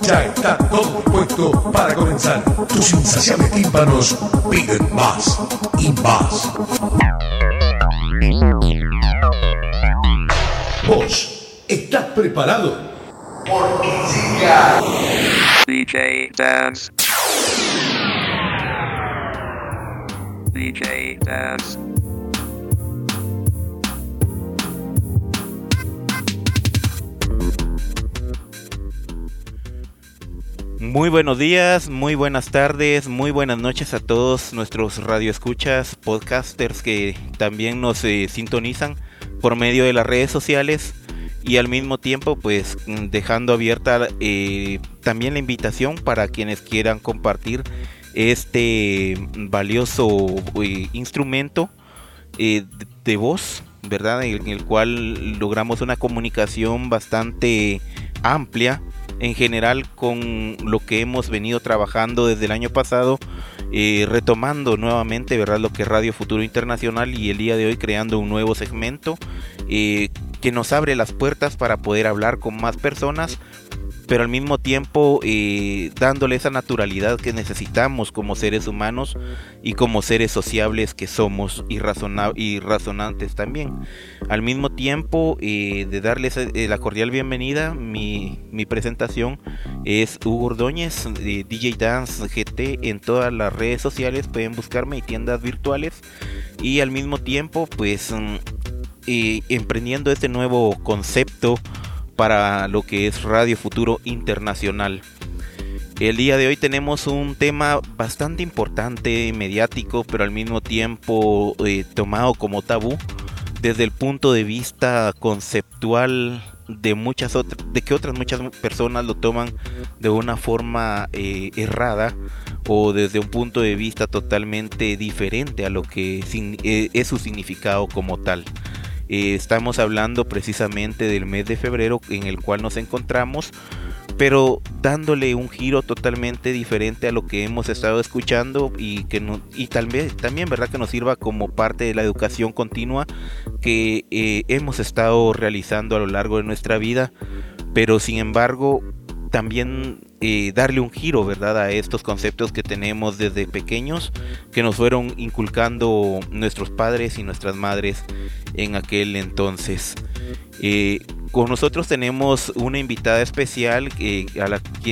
Ya está todo dispuesto para comenzar. Tus insaciables tímpanos piden más y más. ¿Vos estás preparado? Porque llega DJ Dance. DJ Dance. Muy buenos días, muy buenas tardes, muy buenas noches a todos nuestros radioescuchas, podcasters que también nos eh, sintonizan por medio de las redes sociales y al mismo tiempo pues dejando abierta eh, también la invitación para quienes quieran compartir este valioso eh, instrumento de voz, ¿verdad? En el cual logramos una comunicación bastante amplia en general con lo que hemos venido trabajando desde el año pasado, eh, retomando nuevamente ¿verdad? lo que es Radio Futuro Internacional y el día de hoy creando un nuevo segmento eh, que nos abre las puertas para poder hablar con más personas pero al mismo tiempo eh, dándole esa naturalidad que necesitamos como seres humanos y como seres sociables que somos y, y razonantes también. Al mismo tiempo eh, de darles eh, la cordial bienvenida, mi, presentación es Hugo Ordóñez, DJ Dance GT en todas las redes sociales, pueden buscarme y tiendas virtuales y al mismo tiempo pues mm, emprendiendo este nuevo concepto para lo que es Radio Futuro Internacional. El día de hoy tenemos un tema bastante importante, mediático, pero al mismo tiempo eh, tomado como tabú desde el punto de vista conceptual de muchas otras, de que otras muchas personas lo toman de una forma eh, errada o desde un punto de vista totalmente diferente a lo que eh, es su significado como tal. Eh, estamos hablando precisamente del mes de febrero en el cual nos encontramos, pero dándole un giro totalmente diferente a lo que hemos estado escuchando y que y tal vez también verdad que nos sirva como parte de la educación continua que eh, hemos estado realizando a lo largo de nuestra vida, pero sin embargo también eh, darle un giro, ¿verdad? A estos conceptos que tenemos desde pequeños, que nos fueron inculcando nuestros padres y nuestras madres en aquel entonces. Eh, con nosotros tenemos una invitada especial eh,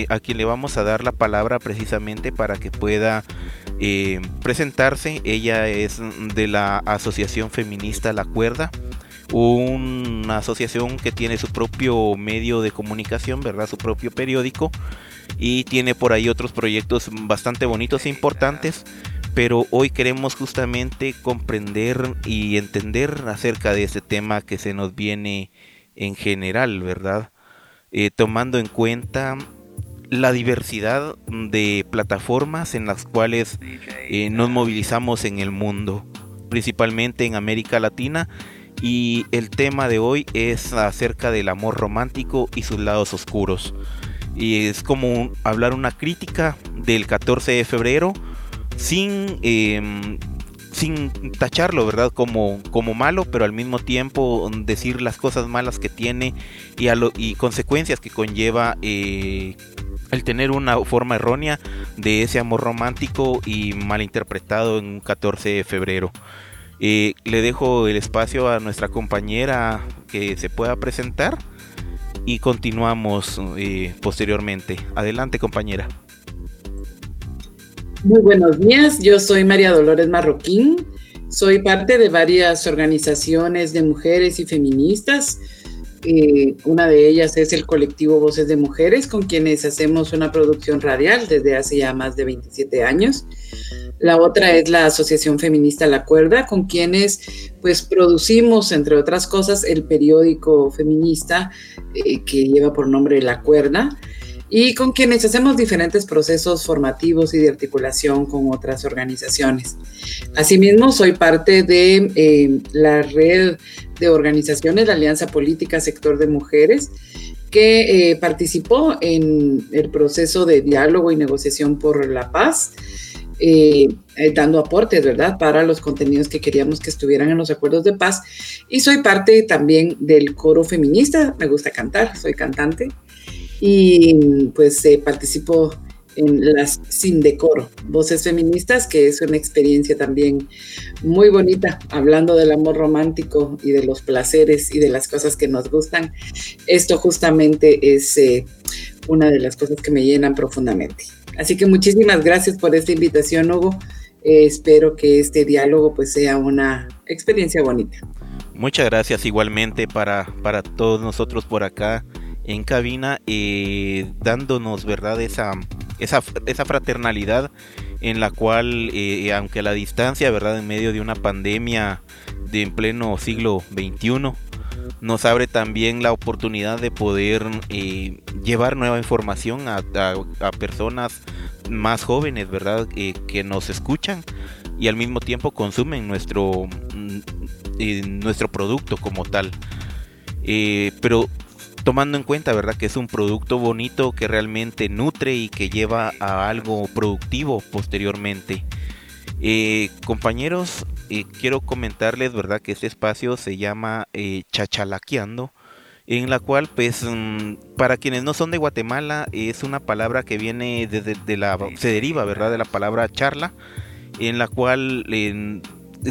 a, quien le vamos a dar la palabra precisamente para que pueda presentarse. Ella es de la Asociación Feminista La Cuerda una asociación que tiene su propio medio de comunicación, ¿verdad? Su propio periódico y tiene por ahí otros proyectos bastante bonitos e importantes. Pero hoy queremos justamente comprender y entender acerca de este tema que se nos viene en general, ¿verdad? Eh, tomando en cuenta la diversidad de plataformas en las cuales eh, nos movilizamos en el mundo, principalmente en América Latina y el tema de hoy es acerca del amor romántico y sus lados oscuros. Y es como hablar una crítica del 14 de febrero sin, em, sin tacharlo, ¿verdad? Como, como malo, pero al mismo tiempo decir las cosas malas que tiene y, y consecuencias que conlleva eh, el tener una forma errónea de ese amor romántico y malinterpretado en un 14 de febrero. Eh, le dejo el espacio a nuestra compañera que se pueda presentar y continuamos eh, posteriormente. Adelante compañera. Muy buenos días, yo soy María Dolores Marroquín, Soy parte de varias organizaciones de mujeres y feministas. Eh, una de ellas es el colectivo Voces de Mujeres, con quienes hacemos una producción radial desde hace ya más de 27 años. La otra es la Asociación Feminista La Cuerda, con quienes pues producimos, entre otras cosas, el periódico feminista eh, que lleva por nombre La Cuerda y con quienes hacemos diferentes procesos formativos y de articulación con otras organizaciones. Asimismo, soy parte de eh, la red de organizaciones, la Alianza Política Sector de Mujeres, que eh, participó en el proceso de diálogo y negociación por la paz eh, eh, dando aportes, ¿verdad?, para los contenidos que queríamos que estuvieran en los acuerdos de paz. Y soy parte también del coro feminista, me gusta cantar, soy cantante. Y pues eh, participo en las Sin Decoro, Voces Feministas, que es una experiencia también muy bonita, hablando del amor romántico y de los placeres y de las cosas que nos gustan. Esto justamente es una de las cosas que me llenan profundamente. Así que muchísimas gracias por esta invitación, Hugo. Eh, espero que este diálogo pues sea una experiencia bonita. Muchas gracias igualmente para, para todos nosotros por acá en cabina, eh, dándonos verdad esa, esa, esa, fraternalidad en la cual, eh, aunque a la distancia, verdad, en medio de una pandemia de en pleno siglo XXI, nos abre también la oportunidad de poder eh, llevar nueva información a, personas más jóvenes, ¿verdad? Que nos escuchan y al mismo tiempo consumen nuestro, mm, nuestro producto como tal. pero tomando en cuenta, ¿verdad? Que es un producto bonito que realmente nutre y que lleva a algo productivo posteriormente. compañeros, quiero comentarles, ¿verdad? Que este espacio se llama eh, Chachalaqueando, en la cual, pues, mm, para quienes no son de Guatemala, es una palabra que viene desde de, la, se deriva, ¿verdad? De la palabra charla, en la cual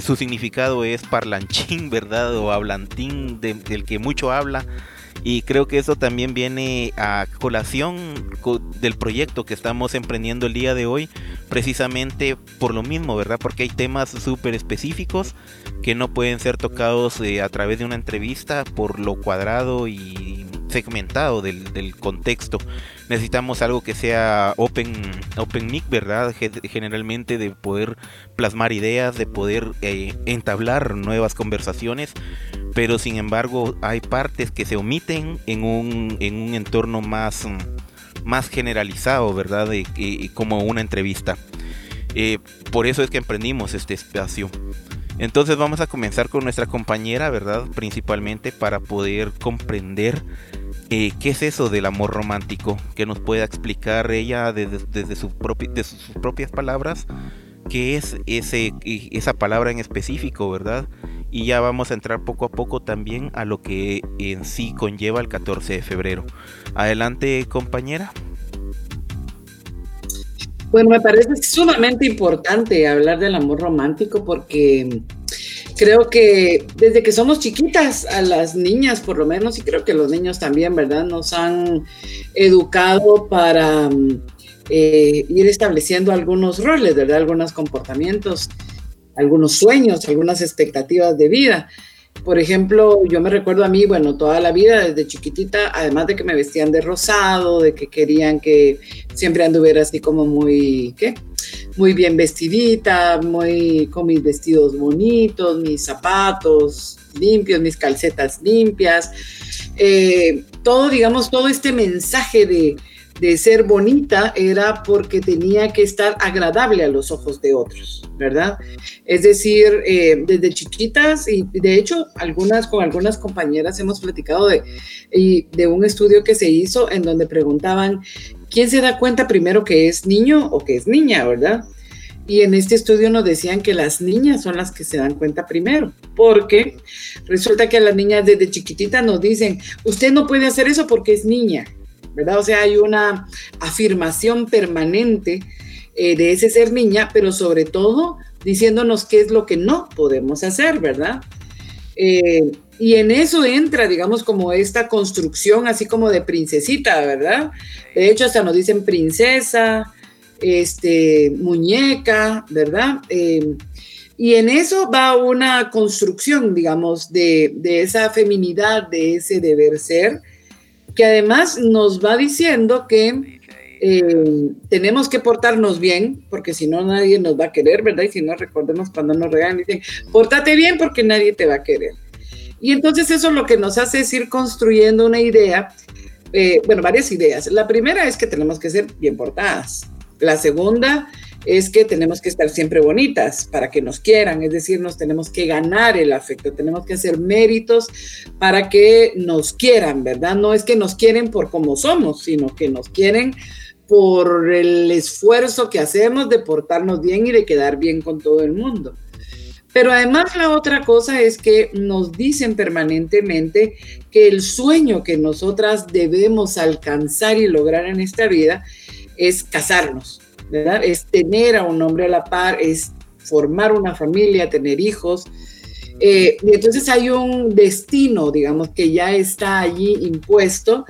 su significado es parlanchín, ¿verdad? O hablantín del que mucho habla y creo que eso también viene a colación del proyecto que estamos emprendiendo el día de hoy, precisamente por lo mismo, ¿verdad? Porque hay temas súper específicos que no pueden ser tocados eh, a través de una entrevista por lo cuadrado y segmentado del, del contexto necesitamos algo que sea open, open mic, ¿verdad? Generalmente de poder plasmar ideas, de poder eh, entablar nuevas conversaciones, pero sin embargo hay partes que se omiten en un, en un entorno más, más generalizado, ¿verdad? como una entrevista. Eh, por eso es que emprendimos este espacio. Entonces vamos a comenzar con nuestra compañera, ¿verdad? Principalmente para poder comprender eh, ¿Qué es eso del amor romántico? Que nos pueda explicar ella desde, sus propias palabras qué es ese, esa palabra en específico, ¿verdad? Y ya vamos a entrar poco a poco también a lo que en sí conlleva el 14 de febrero. Adelante, compañera. Bueno, me parece sumamente importante hablar del amor romántico porque creo que desde que somos chiquitas, a las niñas por lo menos, y creo que los niños también, ¿verdad? Nos han educado para eh, ir estableciendo algunos roles, ¿verdad? Algunos comportamientos, algunos sueños, algunas expectativas de vida. Por ejemplo, yo me recuerdo a mí, bueno, toda la vida desde chiquitita, además de que me vestían de rosado, de que querían que siempre anduviera así como muy, ¿qué? muy bien vestidita, muy con mis vestidos bonitos, mis zapatos limpios, mis calcetas limpias, eh, todo, digamos, todo este mensaje de, ser bonita era porque tenía que estar agradable a los ojos de otros, ¿verdad? Es decir, eh, desde chiquitas, y de hecho, algunas, con algunas compañeras hemos platicado de, de un estudio que se hizo en donde preguntaban ¿quién se da cuenta primero que es niño o que es niña, verdad? Y en este estudio nos decían que las niñas son las que se dan cuenta primero, porque resulta que las niñas desde chiquititas nos dicen, usted no puede hacer eso porque es niña, ¿verdad? O sea, hay una afirmación permanente eh, de ese ser niña, pero sobre todo diciéndonos qué es lo que no podemos hacer, ¿verdad? Eh, y en eso entra, digamos, como esta construcción así como de princesita, ¿verdad? De hecho, hasta nos dicen princesa, este, muñeca, ¿verdad? Em, Y en eso va una construcción, digamos, de, de esa feminidad, de ese deber ser, que además nos va diciendo que eh, tenemos que portarnos bien, porque si no nadie nos va a querer, ¿verdad? Y si no, recordemos cuando nos regalan, dicen, pórtate bien porque nadie te va a querer. Y entonces eso lo que nos hace es ir construyendo una idea, eh, bueno, varias ideas. La primera es que tenemos que ser bien portadas. La segunda es que tenemos que estar siempre bonitas para que nos quieran, es decir, nos tenemos que ganar el afecto, tenemos que hacer méritos para que nos quieran, ¿verdad? No es que nos quieren por como somos, sino que nos quieren por el esfuerzo que hacemos de portarnos bien y de quedar bien con todo el mundo. Pero además la otra cosa es que nos dicen permanentemente que el sueño que nosotras debemos alcanzar y lograr en esta vida es casarnos, Es tener a un hombre a la par, es formar una familia, tener hijos. Eh, y entonces hay un destino, digamos, que ya está allí impuesto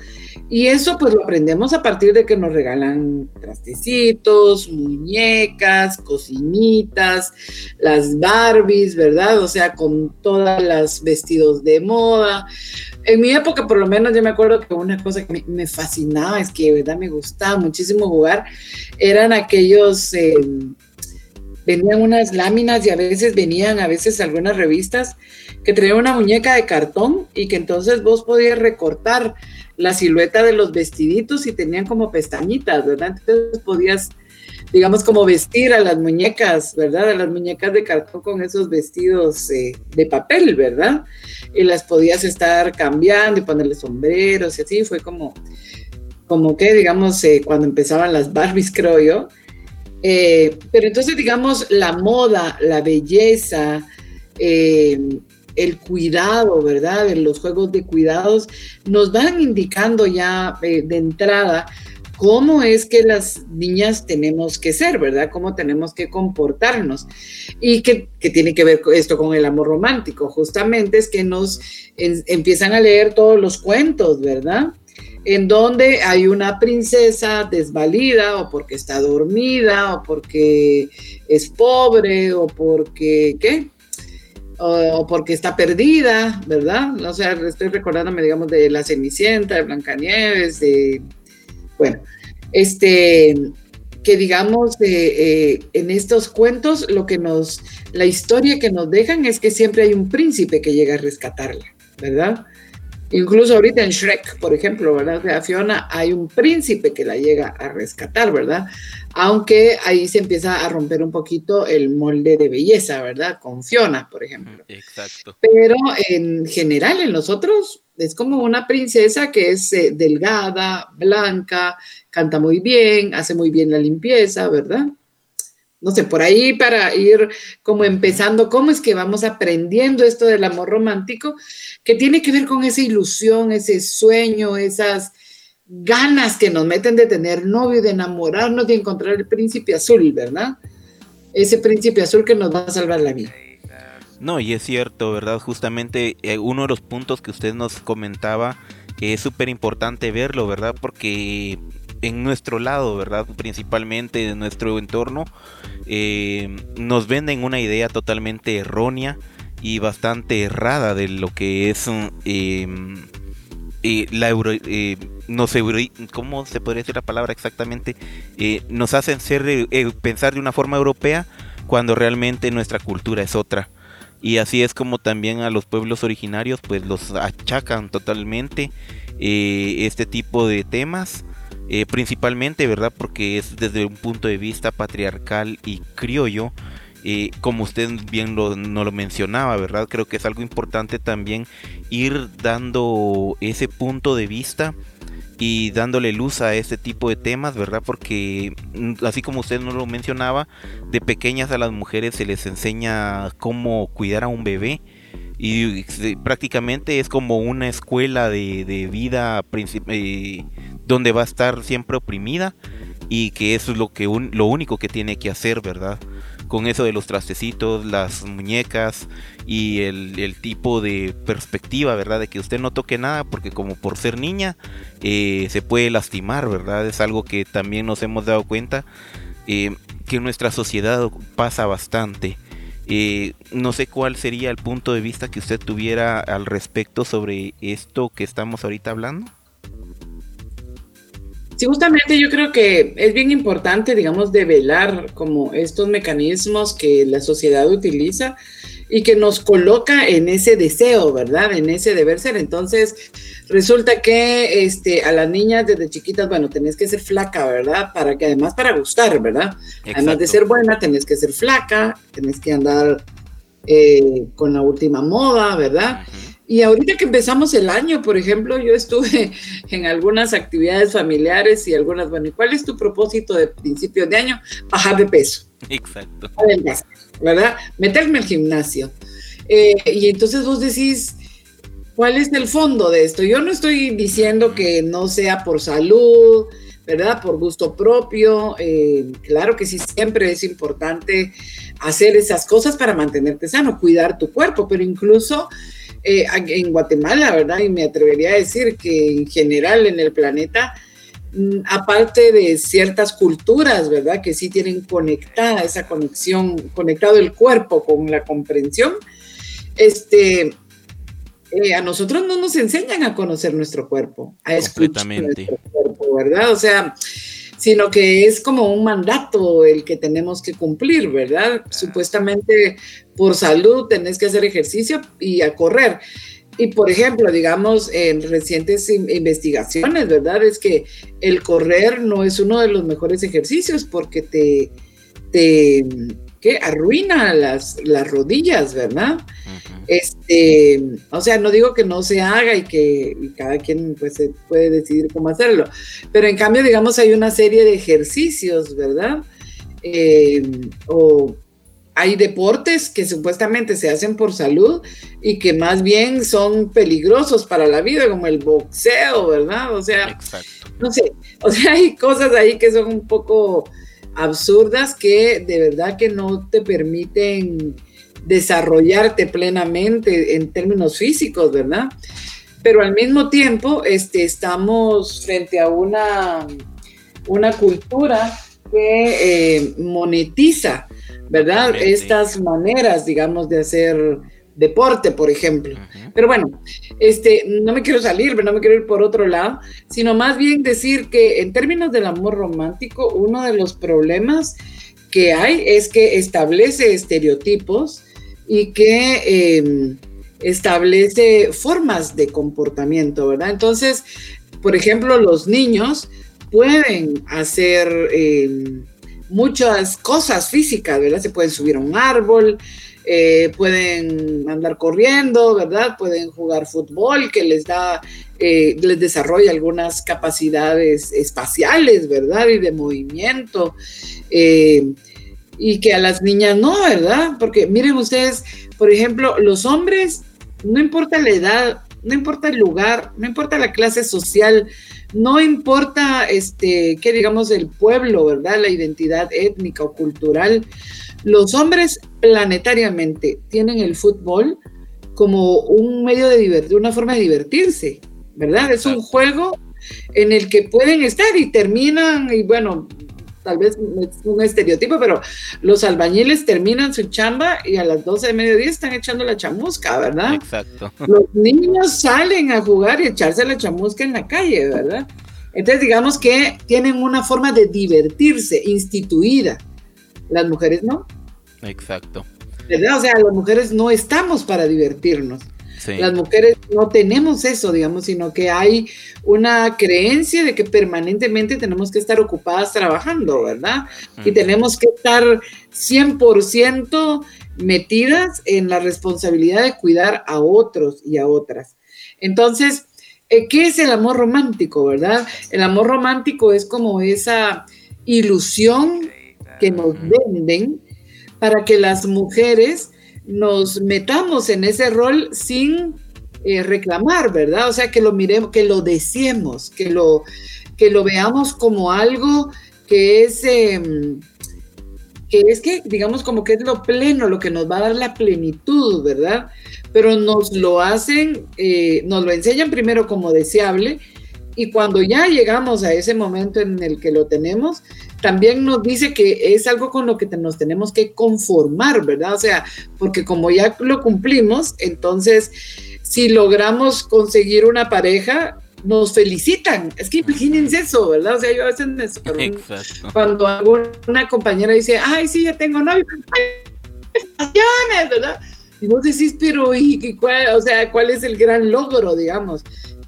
y eso pues lo aprendemos a partir de que nos regalan trastecitos, muñecas, cocinitas, las Barbies, ¿verdad? O sea, con todas las vestidos de moda. En mi época, por lo menos, yo me acuerdo que una cosa que me, fascinaba, es que de verdad me gustaba muchísimo jugar, eran aquellos... Eh, venían unas láminas y a veces venían, a veces algunas revistas que traían una muñeca de cartón y que entonces vos podías recortar la silueta de los vestiditos y tenían como pestañitas, ¿verdad? Entonces podías, digamos, como vestir a las muñecas, ¿verdad? A las muñecas de cartón con esos vestidos eh, de papel, ¿verdad? Y las podías estar cambiando y ponerle sombreros y así, fue como, como que, digamos, eh, cuando empezaban las Barbies, creo yo. Eh, pero entonces, digamos, la moda, la belleza, el cuidado, ¿verdad? En los juegos de cuidados nos van indicando ya de entrada cómo es que las niñas tenemos que ser, ¿verdad? Cómo tenemos que comportarnos. Y que, tiene que ver esto con el amor romántico, justamente es que nos empiezan a leer todos los cuentos, ¿verdad? En donde hay una princesa desvalida o porque está dormida o porque es pobre o porque, ¿qué? o, porque está perdida, ¿verdad? O sea, estoy recordándome, digamos, de La Cenicienta, de Blancanieves, de, bueno, este, que digamos, eh, en estos cuentos, lo que nos, la historia que nos dejan es que siempre hay un príncipe que llega a rescatarla, ¿verdad? Incluso ahorita en Shrek, por ejemplo, ¿verdad? De Fiona hay un príncipe que la llega a rescatar, ¿verdad? Aunque ahí se empieza a romper un poquito el molde de belleza, ¿verdad? Con Fiona, por ejemplo. Exacto. Pero en general, en nosotros es como una princesa que es eh, delgada, blanca, canta muy bien, hace muy bien la limpieza, ¿verdad? no sé, por ahí para ir como empezando, cómo es que vamos aprendiendo esto del amor romántico, que tiene que ver con esa ilusión, ese sueño, esas ganas que nos meten de tener novio, de enamorarnos, de encontrar el príncipe azul, ¿verdad? Ese príncipe azul que nos va a salvar la vida. No, y es cierto, ¿verdad? Justamente eh, uno de los puntos que usted nos comentaba, que es súper importante verlo, ¿verdad? Porque en nuestro lado, ¿verdad? Principalmente en nuestro entorno, eh, nos venden una idea totalmente errónea y bastante errada de lo que es eh, eh, la euro, nos ¿cómo se podría decir la palabra exactamente? nos hacen ser pensar de una forma europea cuando realmente nuestra cultura es otra. Y así es como también a los pueblos originarios pues los achacan totalmente este tipo de temas eh, principalmente, ¿verdad? Porque es desde un punto de vista patriarcal y criollo, eh, como usted bien lo, no lo mencionaba, ¿verdad? Creo que es algo importante también ir dando ese punto de vista y dándole luz a este tipo de temas, ¿verdad? Porque mm, así como usted no lo mencionaba, de pequeñas a las mujeres se les enseña cómo cuidar a un bebé y prácticamente es como una escuela de, de vida eh, donde va a estar siempre oprimida y que eso es lo que lo único que tiene que hacer, ¿verdad? Con eso de los trastecitos, las muñecas y el, tipo de perspectiva, ¿verdad? De que usted no toque nada porque como por ser niña eh, se puede lastimar, ¿verdad? Es algo que también nos hemos dado cuenta eh, que en nuestra sociedad pasa bastante. Eh, no sé cuál sería el punto de vista que usted tuviera al respecto sobre esto que estamos ahorita hablando. Sí, justamente yo creo que es bien importante, digamos, develar como estos mecanismos que la sociedad utiliza y que nos coloca en ese deseo, ¿verdad? En ese deber ser. Entonces, resulta que este, a las niñas desde chiquitas, bueno, tenés que ser flaca, ¿verdad? Para que además para gustar, ¿verdad? Además de ser buena, tenés que ser flaca, tenés que andar eh, con la última moda, ¿verdad? Y ahorita que empezamos el año, por ejemplo, yo estuve en algunas actividades familiares y algunas, bueno, ¿y cuál es tu propósito de principio de año? Bajar de peso. Exacto. ¿Verdad? Meterme al gimnasio. Eh, y entonces vos decís, ¿cuál es el fondo de esto? Yo no estoy diciendo que no sea por salud, ¿verdad? Por gusto propio. Eh, claro que sí, siempre es importante hacer esas cosas para mantenerte sano, cuidar tu cuerpo, pero incluso eh, en Guatemala, ¿verdad? Y me atrevería a decir que en general en el planeta, mm, aparte de ciertas culturas, ¿verdad? Que sí tienen conectada esa conexión, conectado el cuerpo con la comprensión, este, eh, a nosotros no nos enseñan a conocer nuestro cuerpo, a escuchar nuestro cuerpo, ¿verdad? O sea, sino que es como un mandato el que tenemos que cumplir, ¿verdad? Supuestamente por salud tenés que hacer ejercicio y a correr. Y por ejemplo, digamos, en recientes investigaciones, ¿verdad? Es que el correr no es uno de los mejores ejercicios porque te, te ¿qué? arruina las, las rodillas, ¿verdad? Este, o sea, no digo que no se haga y que cada quien pues puede decidir cómo hacerlo, pero en cambio, digamos, hay una serie de ejercicios, ¿verdad? Eh, o hay deportes que supuestamente se hacen por salud y que más bien son peligrosos para la vida, como el boxeo, ¿verdad? O sea, no sé, o sea, hay cosas ahí que son un poco absurdas que de verdad que no te permiten desarrollarte plenamente en términos físicos, ¿verdad? Pero al mismo tiempo este, estamos frente a una, una cultura que eh, monetiza, ¿verdad? Estas maneras, digamos, de hacer deporte, por ejemplo. Pero bueno, este, no me quiero salir, no me quiero ir por otro lado, sino más bien decir que en términos del amor romántico, uno de los problemas que hay es que establece estereotipos y que em, establece formas de comportamiento, ¿verdad? Entonces, por ejemplo, los niños pueden hacer em, muchas cosas físicas, ¿verdad? Se pueden subir a un árbol, eh, pueden andar corriendo, ¿verdad? Pueden jugar fútbol que les da, eh, les desarrolla algunas capacidades espaciales, ¿verdad? Y de movimiento. Eh, y que a las niñas no, ¿verdad? Porque miren ustedes, por ejemplo, los hombres, no importa la edad, no importa el lugar, no importa la clase social, no importa este, que digamos el pueblo, ¿verdad? La identidad étnica o cultural, los hombres planetariamente tienen el fútbol como un medio de divertir, una forma de divertirse, ¿verdad? Es un juego en el que pueden estar y terminan, y bueno, tal vez es un estereotipo, pero los albañiles terminan su chamba y a las 12 de mediodía están echando la chamusca, ¿verdad? Exacto. Los niños salen a jugar y echarse la chamusca en la calle, ¿verdad? Entonces digamos que tienen una forma de divertirse instituida. Las mujeres no. Exacto. ¿Verdad? O sea, las mujeres no estamos para divertirnos. Las mujeres no tenemos eso, digamos, sino que hay una creencia de que permanentemente tenemos que estar ocupadas trabajando, ¿verdad? Y tenemos que estar 100% metidas en la responsabilidad de cuidar a otros y a otras. Entonces, eh, ¿qué es el amor romántico, verdad? El amor romántico es como esa ilusión que nos venden para que las mujeres nos metamos en ese rol sin eh, reclamar, ¿verdad? O sea, que lo miremos, que lo deseemos, que lo, que lo veamos como algo que es, em, que es que, digamos, como que es lo pleno, lo que nos va a dar la plenitud, ¿verdad? Pero nos lo hacen, eh, nos lo enseñan primero como deseable Y cuando ya llegamos a ese momento en el que lo tenemos, también nos dice que es algo con lo que nos tenemos que conformar, ¿verdad? O sea, porque como ya lo cumplimos, entonces si logramos conseguir una pareja, nos felicitan. Es que imagínense eso, ¿verdad? O sea, yo a veces me Exacto. cuando alguna compañera dice, ay, sí, ya tengo novio, ¿verdad? Y vos decís, pero, ¿y cuál, o sea, cuál es el gran logro, digamos?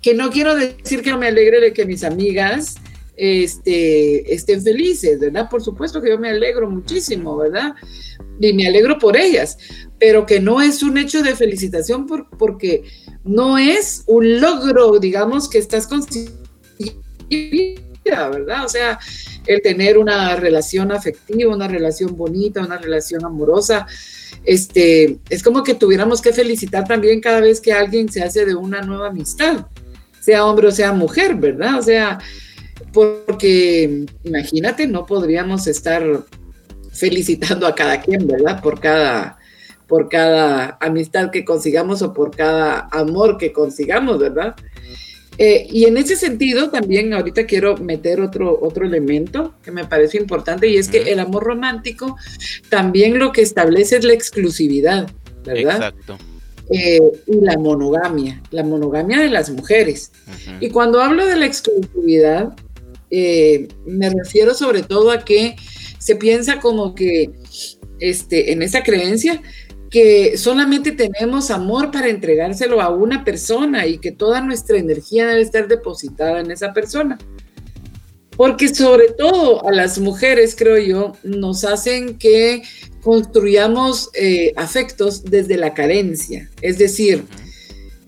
Que no quiero decir que me alegre de que mis amigas este, estén felices, ¿verdad? Por supuesto que yo me alegro muchísimo, ¿verdad? Y me alegro por ellas, pero que no es un hecho de felicitación por, porque no es un logro, digamos, que estás consiguiendo, ¿verdad? O sea, el tener una relación afectiva, una relación bonita, una relación amorosa, este, es como que tuviéramos que felicitar también cada vez que alguien se hace de una nueva amistad, sea hombre o sea mujer, ¿verdad? O sea, porque imagínate, no podríamos estar felicitando a cada quien, ¿verdad? Por cada, por cada amistad que consigamos o por cada amor que consigamos, ¿verdad? Eh, y en ese sentido también ahorita quiero meter otro, otro elemento que me parece importante y es que el amor romántico también lo que establece es la exclusividad, ¿verdad? Exacto. Eh, y la monogamia, la monogamia de las mujeres. Y cuando hablo de la exclusividad, eh, me refiero sobre todo a que se piensa como que este, en esa creencia que solamente tenemos amor para entregárselo a una persona y que toda nuestra energía debe estar depositada en esa persona. Porque sobre todo a las mujeres, creo yo, nos hacen que construyamos eh, afectos desde la carencia. Es decir,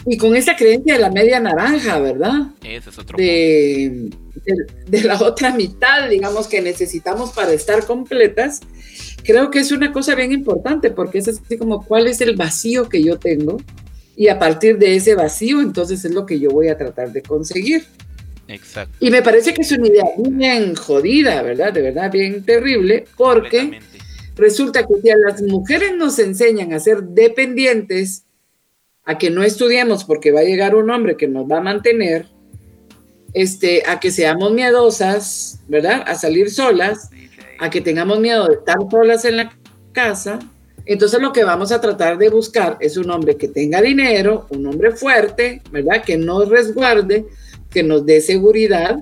y con esa creencia de la media naranja, ¿verdad? Ese es otro de, de, de, la otra mitad, digamos, que necesitamos para estar completas, creo que es una cosa bien importante porque es así como cuál es el vacío que yo tengo y a partir de ese vacío entonces es lo que yo voy a tratar de conseguir. Exacto. Y me parece que es una idea bien jodida, ¿verdad? De verdad, bien terrible, porque resulta que si a las mujeres nos enseñan a ser dependientes, a que no estudiemos porque va a llegar un hombre que nos va a mantener, este, a que seamos miedosas, ¿verdad? A salir solas, a que tengamos miedo de estar solas en la casa. Entonces lo que vamos a tratar de buscar es un hombre que tenga dinero, un hombre fuerte, ¿verdad? Que nos resguarde, que nos dé seguridad,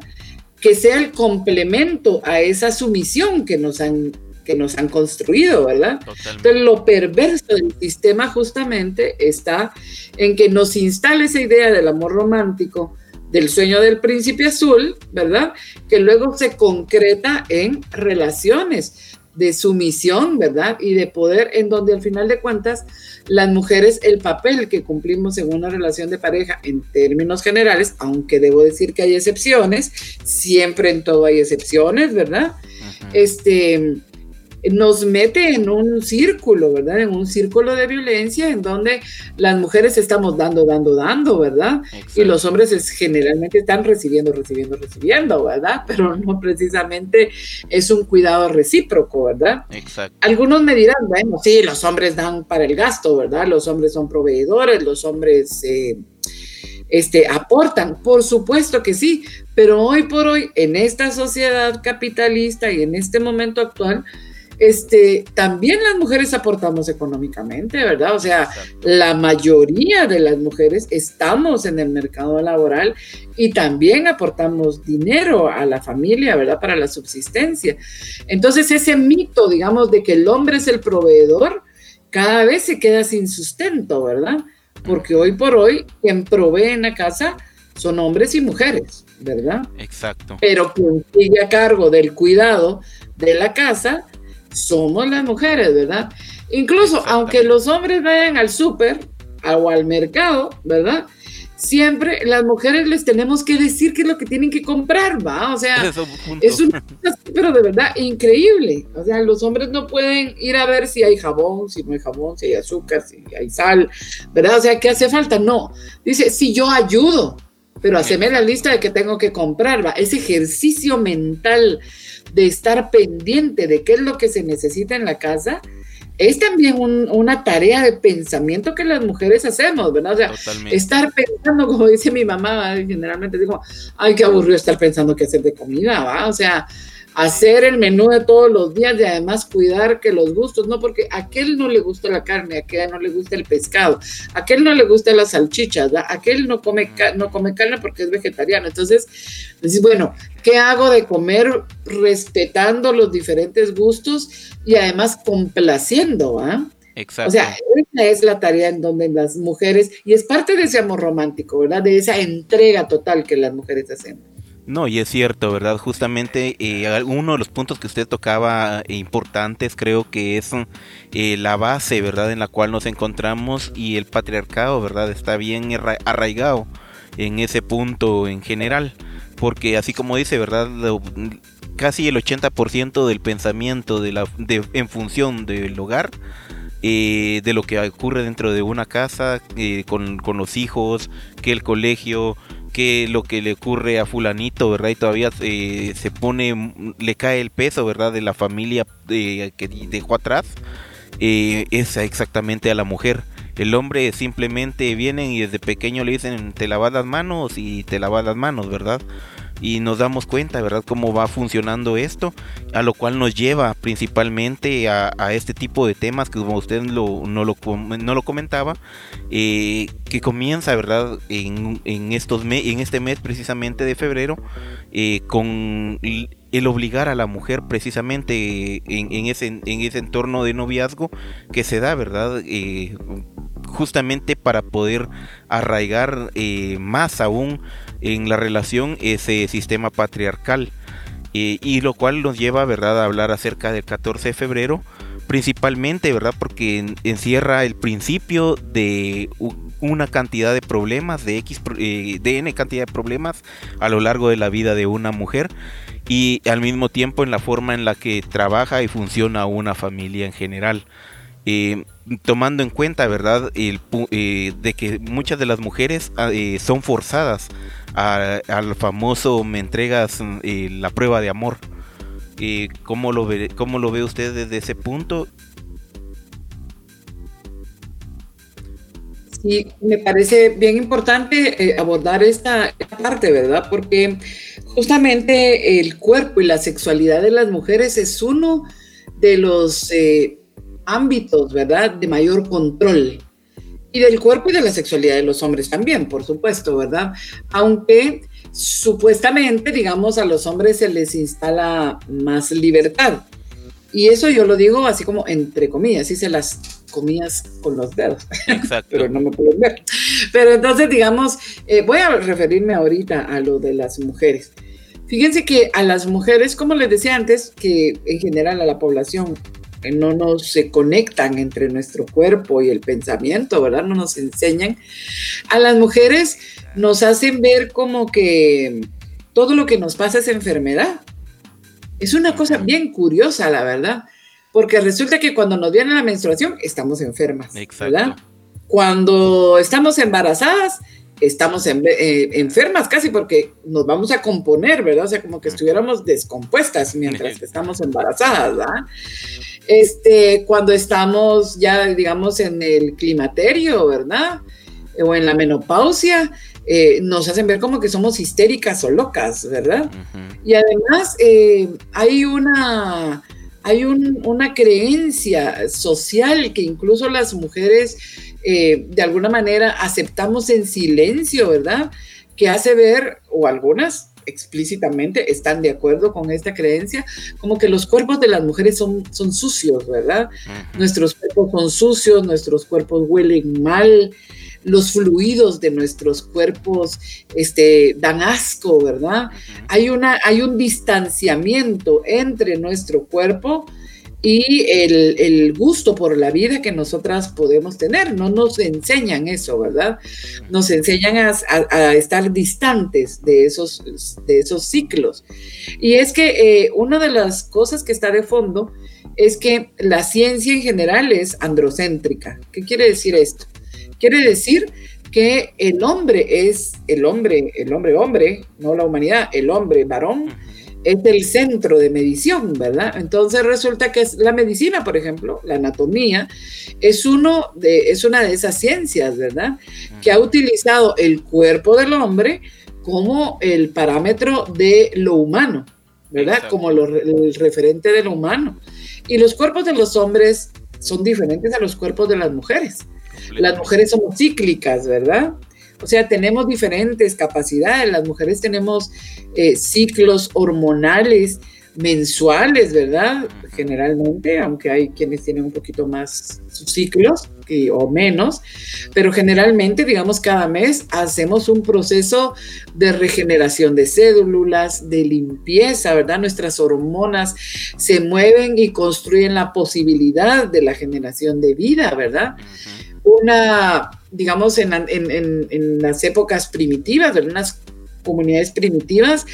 que sea el complemento a esa sumisión que nos han, que nos han construido, ¿verdad? Totalmente. Entonces lo perverso del sistema justamente está en que nos instala esa idea del amor romántico, del sueño del príncipe azul, ¿verdad? Que luego se concreta en relaciones de sumisión, ¿verdad? Y de poder, en donde al final de cuentas, las mujeres, el papel que cumplimos en una relación de pareja en términos generales, aunque debo decir que hay excepciones, siempre en todo hay excepciones, ¿verdad? Este, nos mete en un círculo, ¿verdad? En un círculo de violencia en donde las mujeres estamos dando, dando, dando, ¿verdad? Exacto. Y los hombres es, generalmente están recibiendo, recibiendo, recibiendo, ¿verdad? Pero no precisamente es un cuidado recíproco, ¿verdad? Exacto. Algunos me dirán, bueno, sí, los hombres dan para el gasto, ¿verdad? Los hombres son proveedores, los hombres... Eh, este, aportan, por supuesto que sí, pero hoy por hoy, en esta sociedad capitalista y en este momento actual, este, también las mujeres aportamos económicamente, ¿verdad? O sea, la mayoría de las mujeres estamos en el mercado laboral y también aportamos dinero a la familia, ¿verdad? Para la subsistencia. Entonces, ese mito, digamos, de que el hombre es el proveedor, cada vez se queda sin sustento, ¿verdad? Porque hoy por hoy, quien provee en la casa son hombres y mujeres, ¿verdad? Exacto. Pero quien sigue a cargo del cuidado de la casa somos las mujeres, ¿verdad? Incluso aunque los hombres vayan al súper o al mercado, ¿verdad? Siempre las mujeres les tenemos que decir qué es lo que tienen que comprar, ¿va? O sea, es una pero de verdad increíble. O sea, los hombres no pueden ir a ver si hay jabón, si no hay jabón, si hay azúcar, si hay sal, ¿verdad? O sea, ¿qué hace falta? No. Dice, si yo ayudo, pero haceme la lista de que tengo que comprar, ¿va? Ese ejercicio mental de estar pendiente de qué es lo que se necesita en la casa, es también una tarea de pensamiento que las mujeres hacemos, ¿verdad? O sea, estar pensando, como dice mi mamá, generalmente digo, ay, qué aburrido estar pensando qué hacer de comida, ¿va? O sea, hacer el menú de todos los días y además cuidar que los gustos, no porque a aquel no le gusta la carne, a aquel no le gusta el pescado, a aquel no le gusta las salchichas, a aquel no come, no come carne porque es vegetariano. Entonces, bueno, ¿qué hago de comer respetando los diferentes gustos y además complaciendo? ¿ah? Exacto. O sea, esa es la tarea en donde las mujeres, y es parte de ese amor romántico, ¿verdad? De esa entrega total que las mujeres hacemos. No, y es cierto, ¿verdad? Justamente eh, uno de los puntos que usted tocaba eh, importantes creo que es eh, la base, ¿verdad? En la cual nos encontramos y el patriarcado, ¿verdad? Está bien arraigado en ese punto en general, porque así como dice, ¿verdad? casi el 80% del pensamiento de la, de, en función del hogar de lo que ocurre dentro de una casa, con, con, los hijos, que el colegio, que lo que le ocurre a fulanito, ¿verdad? Y todavía eh, se pone, le cae el peso, ¿verdad? De la familia que dejó atrás, eh, es exactamente a la mujer. El hombre simplemente viene y desde pequeño le dicen te lavas las manos y te lavas las manos, ¿verdad? Y nos damos cuenta, ¿verdad?, cómo va funcionando esto, a lo cual nos lleva principalmente a, este tipo de temas que como usted no, lo, no lo comentaba, eh, que comienza, ¿verdad?, en, en, estos en este mes precisamente de febrero, eh, con el obligar a la mujer precisamente en, ese, en ese entorno de noviazgo que se da, ¿verdad? Eh, justamente para poder arraigar más aún en la relación ese sistema patriarcal. Eh, y lo cual nos lleva ¿verdad? a hablar acerca del 14 de febrero, principalmente ¿verdad? porque encierra el principio de una cantidad de problemas, de X, eh, de N cantidad de problemas a lo largo de la vida de una mujer y al mismo tiempo en la forma en la que trabaja y funciona una familia en general. Eh, tomando en cuenta, ¿verdad?, el, de que muchas de las mujeres ah, son forzadas al famoso me entregas eh, la prueba de amor. Eh, ¿cómo, lo ve, ¿Cómo lo ve usted desde ese punto? Sí, me parece bien importante eh, abordar esta, parte, ¿verdad? Porque justamente el cuerpo y la sexualidad de las mujeres es uno de los ámbitos, ¿verdad?, de mayor control y del cuerpo y de la sexualidad de los hombres también, por supuesto, ¿verdad? Aunque supuestamente, digamos, a los hombres se les instala más libertad. Y eso yo lo digo así como entre comillas, hice las comillas con los dedos, Exacto. pero no me pueden ver. Pero entonces, digamos, eh, voy a referirme ahorita a lo de las mujeres. Fíjense que a las mujeres, como les decía antes, que en general a la población no nos se conectan entre nuestro cuerpo y el pensamiento, ¿verdad? No nos enseñan. A las mujeres nos hacen ver como que todo lo que nos pasa es enfermedad. Es una cosa bien curiosa, la verdad, porque resulta que cuando nos viene la menstruación estamos enfermas, ¿verdad? Cuando estamos embarazadas, estamos eh, enfermas casi porque nos vamos a componer, ¿verdad? O sea, como que estuviéramos descompuestas mientras que estamos embarazadas, ¿verdad? Este, cuando estamos ya, digamos, en el climaterio, ¿verdad? O en la menopausia, eh, nos hacen ver como que somos histéricas o locas, ¿verdad? Y además eh, hay una, hay una creencia social que incluso las mujeres eh, de alguna manera aceptamos en silencio, ¿verdad? Que hace ver, o algunas explícitamente están de acuerdo con esta creencia, como que los cuerpos de las mujeres son, son sucios, ¿verdad? Nuestros cuerpos son sucios, nuestros cuerpos huelen mal, los fluidos de nuestros cuerpos este, dan asco, ¿verdad? hay, una, hay un distanciamiento entre nuestro cuerpo y el, gusto por la vida que nosotras podemos tener. No nos enseñan eso, ¿verdad? Nos enseñan a, estar distantes de esos, de esos ciclos. Y es que eh, una de las cosas que está de fondo es que la ciencia en general es androcéntrica. ¿Qué quiere decir esto? Quiere decir que el hombre es el hombre, el hombre hombre, no la humanidad, el hombre varón es el centro de medición, ¿verdad? Entonces resulta que es la medicina, por ejemplo, la anatomía, es, uno de, es una de esas ciencias, ¿verdad? Que ha utilizado el cuerpo del hombre como el parámetro de lo humano, ¿verdad? Como el referente de lo humano. Y los cuerpos de los hombres son diferentes a los cuerpos de las mujeres. Las mujeres somos cíclicas, ¿verdad? O sea, tenemos diferentes capacidades. Las mujeres tenemos eh, ciclos hormonales mensuales, ¿verdad? Generalmente, aunque hay quienes tienen un poquito más sus ciclos o menos, pero generalmente, digamos, cada mes hacemos un proceso de regeneración de células, de limpieza, ¿verdad? Nuestras hormonas se mueven y construyen la posibilidad de la generación de vida, ¿verdad? Una, digamos, en, las épocas primitivas, en unas comunidades primitivas,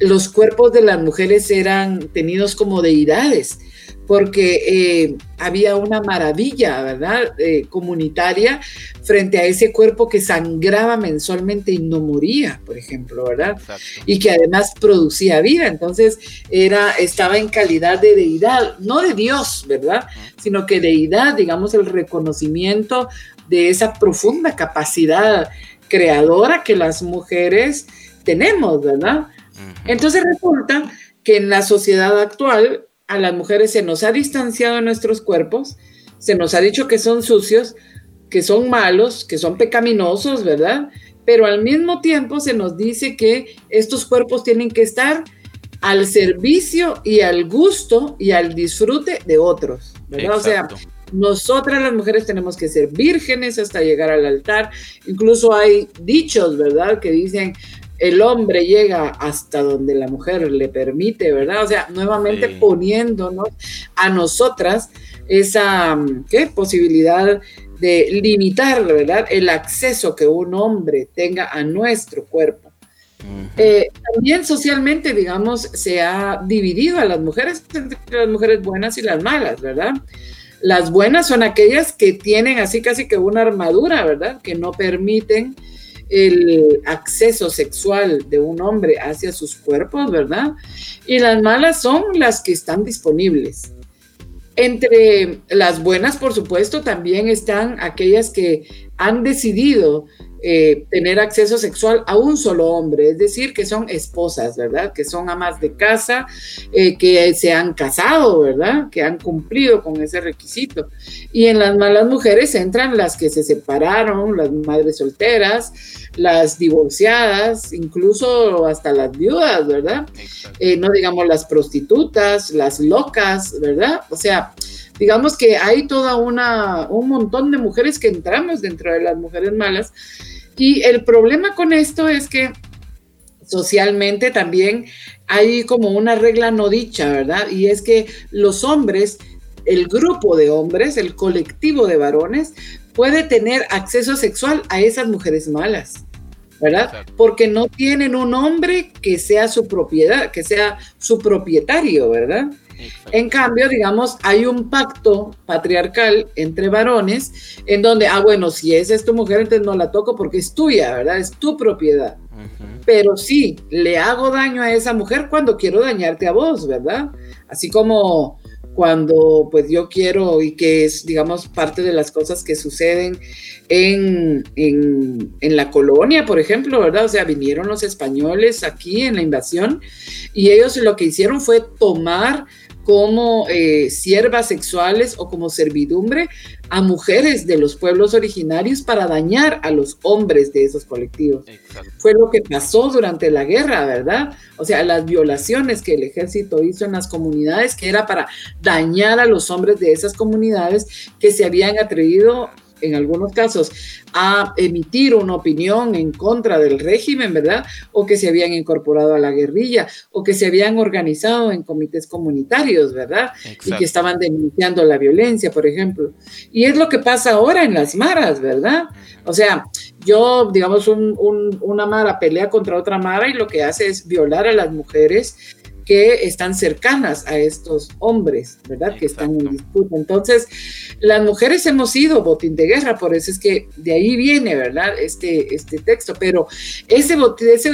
los cuerpos de las mujeres eran tenidos como deidades porque eh, había una maravilla, ¿verdad? Eh, comunitaria frente a ese cuerpo que sangraba mensualmente y no moría, por ejemplo, ¿verdad? Y que además producía vida, entonces era, estaba en calidad de deidad, no de Dios, ¿verdad? Sino que deidad, digamos, el reconocimiento de esa profunda capacidad creadora que las mujeres tenemos, ¿verdad? Entonces resulta que en la sociedad actual a las mujeres se nos ha distanciado de nuestros cuerpos, se nos ha dicho que son sucios, que son malos, que son pecaminosos, ¿verdad? Pero al mismo tiempo se nos dice que estos cuerpos tienen que estar al servicio y al gusto y al disfrute de otros, ¿verdad? O sea, nosotras las mujeres tenemos que ser vírgenes hasta llegar al altar. Incluso hay dichos, ¿verdad? Que dicen, el hombre llega hasta donde la mujer le permite, ¿verdad? O sea, nuevamente poniéndonos a nosotras esa ¿qué? posibilidad de limitar, ¿verdad? El acceso que un hombre tenga a nuestro cuerpo. Eh, también socialmente, digamos, se ha dividido a las mujeres entre las mujeres buenas y las malas, ¿verdad? Las buenas son aquellas que tienen así casi que una armadura, ¿verdad? Que no permiten el acceso sexual de un hombre hacia sus cuerpos, ¿verdad? Y las malas son las que están disponibles. Entre las buenas, por supuesto, también están aquellas que han decidido eh, tener acceso sexual a un solo hombre, es decir, que son esposas, ¿verdad? Que son amas de casa, eh, que se han casado, ¿verdad? Que han cumplido con ese requisito. Y en las malas mujeres entran las que se separaron, las madres solteras, las divorciadas, incluso hasta las viudas, ¿verdad? Eh, no digamos las prostitutas, las locas, ¿verdad? O sea, digamos que hay toda una, un montón de mujeres que entramos dentro de las mujeres malas. Y el problema con esto es que socialmente también hay como una regla no dicha, ¿verdad? Y es que los hombres, el grupo de hombres, el colectivo de varones, puede tener acceso sexual a esas mujeres malas. ¿verdad? Porque no tienen un hombre que sea su propiedad, que sea su propietario, ¿verdad? En cambio, digamos, hay un pacto patriarcal entre varones en donde, ah, bueno, si esa es tu mujer, entonces no la toco porque es tuya, ¿verdad? Es tu propiedad. Pero sí, le hago daño a esa mujer cuando quiero dañarte a vos, ¿verdad? Así como cuando pues yo quiero y que es, digamos, parte de las cosas que suceden en, en, en, la colonia, por ejemplo, ¿verdad? O sea, vinieron los españoles aquí en la invasión y ellos lo que hicieron fue tomar como eh, siervas sexuales o como servidumbre a mujeres de los pueblos originarios para dañar a los hombres de esos colectivos. Fue lo que pasó durante la guerra, ¿verdad? O sea, las violaciones que el ejército hizo en las comunidades, que era para dañar a los hombres de esas comunidades que se habían atrevido en algunos casos, a emitir una opinión en contra del régimen, ¿verdad? O que se habían incorporado a la guerrilla, o que se habían organizado en comités comunitarios, ¿verdad? Y que estaban denunciando la violencia, por ejemplo. Y es lo que pasa ahora en las maras, ¿verdad? O sea, yo, digamos, una mara pelea contra otra mara y lo que hace es violar a las mujeres que están cercanas a estos hombres, ¿verdad? Que están en disputa. Entonces, las mujeres hemos sido botín de guerra, por eso es que de ahí viene, ¿verdad? Este, este texto, pero ese,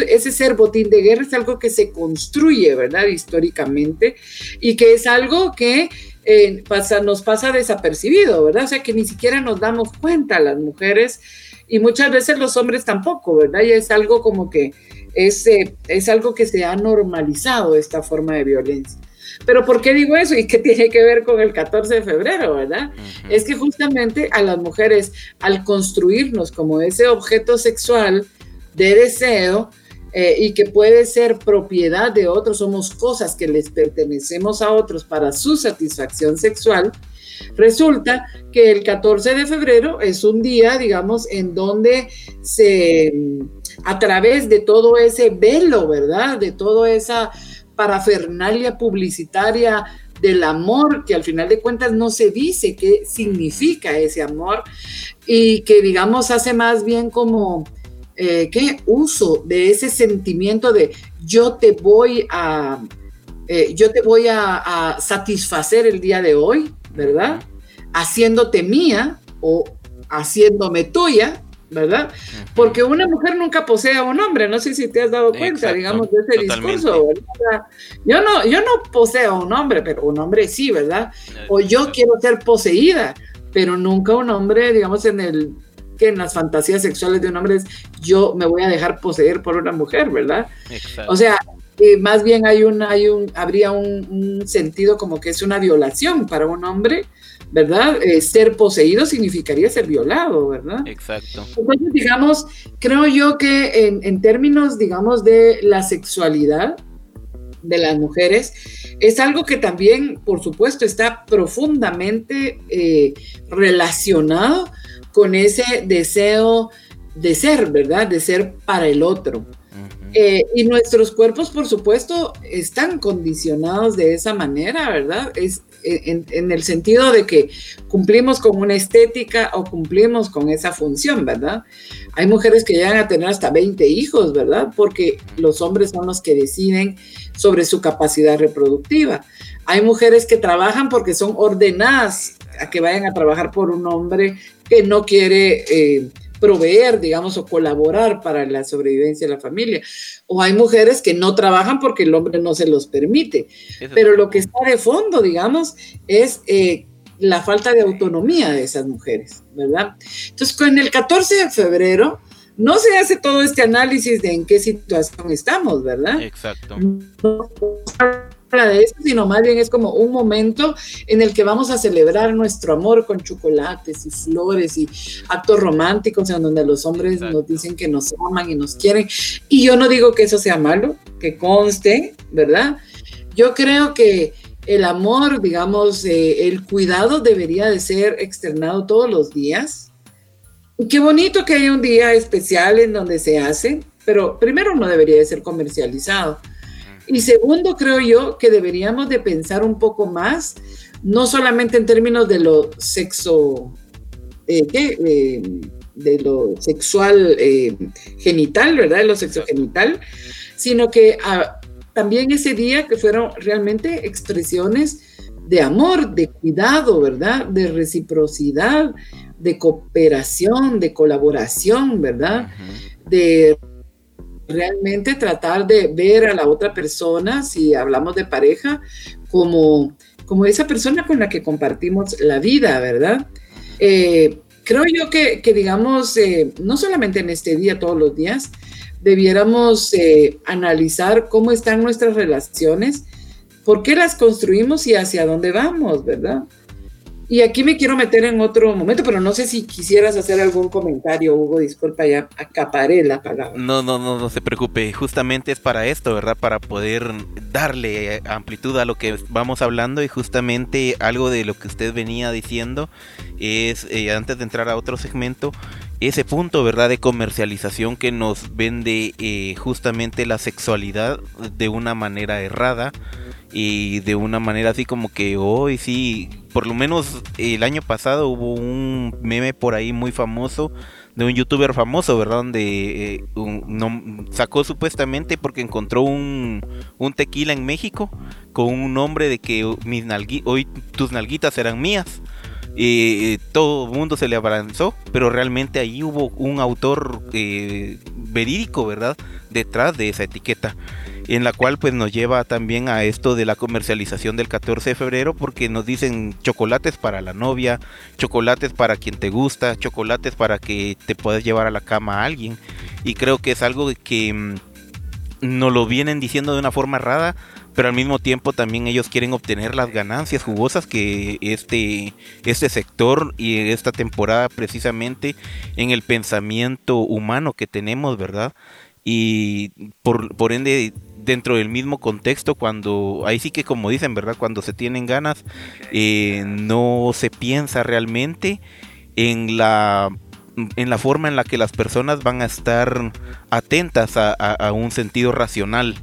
ese, ser botín de guerra es algo que se construye, ¿verdad? Históricamente, y que es algo que eh, pasa, nos pasa desapercibido, ¿verdad? O sea, que ni siquiera nos damos cuenta las mujeres y muchas veces los hombres tampoco, ¿verdad? Y es algo como que es, eh, es algo que se ha normalizado esta forma de violencia. Pero ¿por qué digo eso? ¿Y qué tiene que ver con el 14 de febrero, verdad? Es que justamente a las mujeres, al construirnos como ese objeto sexual de deseo, eh, y que puede ser propiedad de otros, somos cosas que les pertenecemos a otros para su satisfacción sexual, resulta que el 14 de febrero es un día, digamos, en donde se a través de todo ese velo, ¿verdad? De toda esa parafernalia publicitaria del amor, que al final de cuentas no se dice qué significa ese amor y que digamos hace más bien como, eh, ¿qué? Uso de ese sentimiento de yo te voy a, eh, yo te voy a satisfacer el día de hoy, ¿verdad? Haciéndote mía o haciéndome tuya, ¿verdad? Porque una mujer nunca posee a un hombre, no sé si te has dado cuenta, digamos, de ese discurso. Yo no, yo no poseo a un hombre, pero un hombre sí, ¿verdad? O yo quiero ser poseída, pero nunca un hombre, digamos, en el que en las fantasías sexuales de un hombre es yo me voy a dejar poseer por una mujer, ¿verdad? O sea, eh, más bien hay un, hay un, habría un, un, sentido como que es una violación para un hombre ¿verdad? Eh, ser poseído significaría ser violado, ¿verdad? Exacto. Entonces, digamos, creo yo que en, términos, digamos, de la sexualidad de las mujeres, es algo que también, por supuesto, está profundamente eh, relacionado con ese deseo de ser, ¿verdad? De ser para el otro. Eh, y nuestros cuerpos, por supuesto, están condicionados de esa manera, ¿verdad? Es, en, el sentido de que cumplimos con una estética o cumplimos con esa función, ¿verdad? Hay mujeres que llegan a tener hasta 20 hijos, ¿verdad? Porque los hombres son los que deciden sobre su capacidad reproductiva. Hay mujeres que trabajan porque son ordenadas a que vayan a trabajar por un hombre que no quiere eh, proveer, digamos, o colaborar para la sobrevivencia de la familia. O hay mujeres que no trabajan porque el hombre no se los permite. Pero lo que está de fondo, digamos, es eh, la falta de autonomía de esas mujeres, ¿verdad? Entonces, con el 14 de febrero, no se hace todo este análisis de en qué situación estamos, ¿verdad? Exacto de eso, sino más bien es como un momento en el que vamos a celebrar nuestro amor con chocolates y flores y actos románticos en donde los hombres nos dicen que nos aman y nos quieren. Y yo no digo que eso sea malo, que conste, ¿verdad? Yo creo que el amor, digamos, eh, el cuidado debería de ser externado todos los días. Y qué bonito que haya un día especial en donde se hace, pero primero no debería de ser comercializado. Y segundo, creo yo que deberíamos de pensar un poco más, no solamente en términos de lo sexo, eh, eh, de lo sexual eh, genital, ¿verdad? De lo sexo genital, sino que ah, también ese día que fueron realmente expresiones de amor, de cuidado, ¿verdad? De reciprocidad, de cooperación, de colaboración, ¿verdad? De realmente tratar de ver a la otra persona, si hablamos de pareja, como, como esa persona con la que compartimos la vida, ¿verdad? Eh, creo yo que, digamos, eh, no solamente en este día, todos los días, debiéramos eh, analizar cómo están nuestras relaciones, por qué las construimos y hacia dónde vamos, ¿verdad? Y aquí me quiero meter en otro momento, pero no sé si quisieras hacer algún comentario, Hugo, disculpa, ya acaparé la palabra. No, no, no, no se preocupe, justamente es para esto, ¿verdad? Para poder darle amplitud a lo que vamos hablando y justamente algo de lo que usted venía diciendo es, eh, antes de entrar a otro segmento, ese punto, ¿verdad? De comercialización que nos vende eh, justamente la sexualidad de una manera errada y de una manera así como que hoy sí, por lo menos el año pasado hubo un meme por ahí muy famoso de un youtuber famoso, ¿verdad? Donde eh, sacó supuestamente porque encontró un, un, tequila en México con un nombre de que mis hoy tus nalguitas eran mías. Y todo el mundo se le abrazó, pero realmente ahí hubo un autor eh, verídico, ¿verdad? Detrás de esa etiqueta en la cual pues nos lleva también a esto de la comercialización del 14 de febrero porque nos dicen chocolates para la novia, chocolates para quien te gusta, chocolates para que te puedas llevar a la cama a alguien y creo que es algo que mm, nos lo vienen diciendo de una forma rara pero al mismo tiempo también ellos quieren obtener las ganancias jugosas que este, este sector y esta temporada precisamente en el pensamiento humano que tenemos, ¿verdad? Y por, por ende dentro del mismo contexto cuando ahí sí que como dicen verdad cuando se tienen ganas eh, no se piensa realmente en la en la forma en la que las personas van a estar atentas a, un sentido racional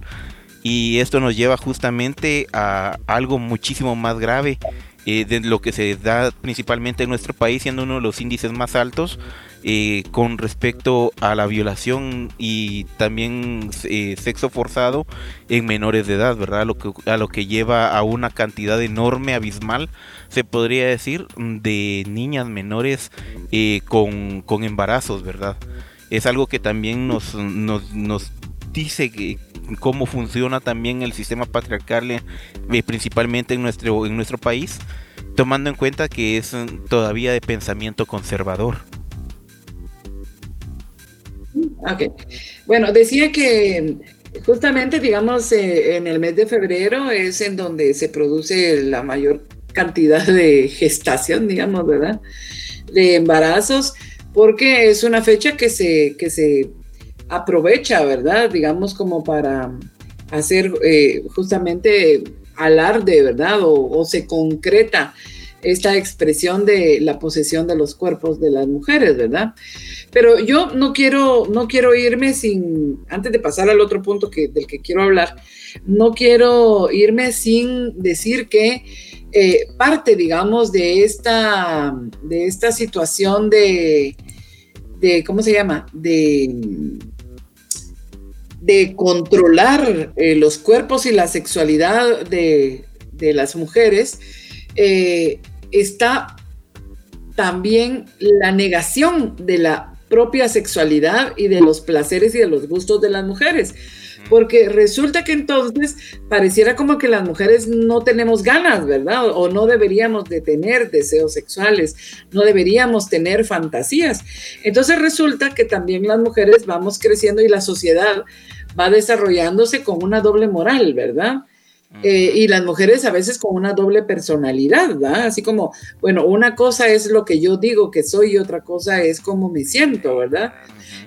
y esto nos lleva justamente a algo muchísimo más grave eh, de lo que se da principalmente en nuestro país siendo uno de los índices más altos eh, con respecto a la violación y también eh, sexo forzado en menores de edad, ¿verdad? A lo, que, a lo que lleva a una cantidad enorme, abismal, se podría decir, de niñas menores con, con, embarazos, ¿verdad? Es algo que también nos, nos dice que cómo funciona también el sistema patriarcal principalmente en nuestro, en nuestro país, tomando en cuenta que es todavía de pensamiento conservador. Ok. Bueno, decía que justamente, digamos, eh, en el mes de febrero es en donde se produce la mayor cantidad de gestación, digamos, ¿verdad? De embarazos, porque es una fecha que se, que se aprovecha, ¿verdad? Digamos, como para hacer eh, justamente alarde, ¿verdad? o se concreta esta expresión de la posesión de los cuerpos de las mujeres, ¿verdad? Pero yo no quiero, no quiero irme sin, antes de pasar al otro punto que, del que quiero hablar, no quiero irme sin decir que eh, parte, digamos, de esta, de esta situación de, de, ¿cómo se llama? De, de controlar eh, los cuerpos y la sexualidad de, de las mujeres, eh, está también la negación de la propia sexualidad y de los placeres y de los gustos de las mujeres. Porque resulta que entonces pareciera como que las mujeres no tenemos ganas, ¿verdad? O, no deberíamos de tener deseos sexuales, no deberíamos tener fantasías. Entonces resulta que también las mujeres vamos creciendo y la sociedad va desarrollándose con una doble moral, ¿verdad? Eh, y las mujeres a veces con una doble personalidad, ¿verdad? Así como, bueno, una cosa es lo que yo digo que soy y otra cosa es cómo me siento, ¿verdad?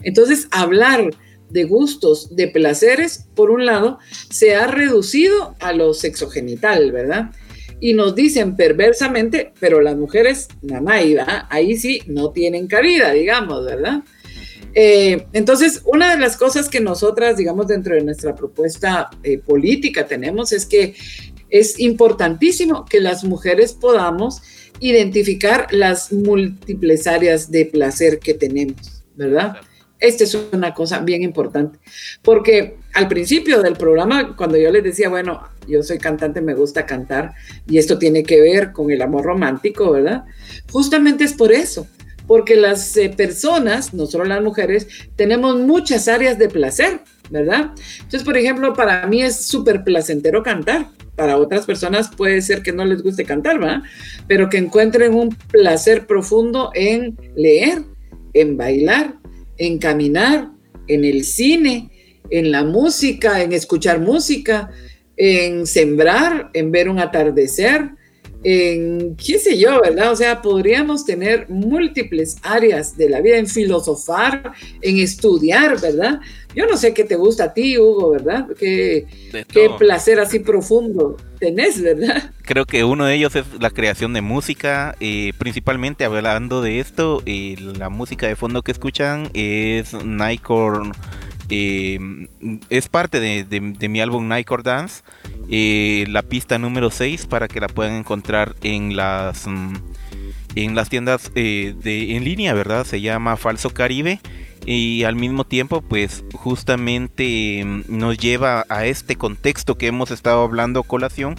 Entonces, hablar de gustos, de placeres, por un lado, se ha reducido a lo sexogenital, ¿verdad? Y nos dicen perversamente, pero las mujeres, mamá, ahí sí no tienen cabida, digamos, ¿verdad? Eh, entonces, una de las cosas que nosotras, digamos, dentro de nuestra propuesta eh, política tenemos es que es importantísimo que las mujeres podamos identificar las múltiples áreas de placer que tenemos, ¿verdad? Esta es una cosa bien importante, porque al principio del programa, cuando yo les decía, bueno, yo soy cantante, me gusta cantar, y esto tiene que ver con el amor romántico, ¿verdad? Justamente es por eso, porque las eh, personas, no solo las mujeres, tenemos muchas áreas de placer, ¿verdad? Entonces, por ejemplo, para mí es súper placentero cantar. Para otras personas puede ser que no les guste cantar, ¿verdad? Pero que encuentren un placer profundo en leer, en bailar, en caminar, en el cine, en la música, en escuchar música, en sembrar, en ver un atardecer, en, qué sé yo, ¿verdad? O sea, podríamos tener múltiples áreas de la vida, en filosofar, en estudiar, ¿verdad? Yo no sé qué te gusta a ti, Hugo, ¿verdad? Qué, qué placer así profundo tenés, ¿verdad? Creo que uno de ellos es la creación de música, eh, principalmente hablando de esto, eh, la música de fondo que escuchan es Nightcore eh, es parte de, mi álbum Nightcore Dance, eh, la pista número 6 para que la puedan encontrar en las, mm, en las tiendas de, en línea, ¿verdad? Se llama Falso Caribe y al mismo tiempo pues justamente mm, nos lleva a este contexto que hemos estado hablando colación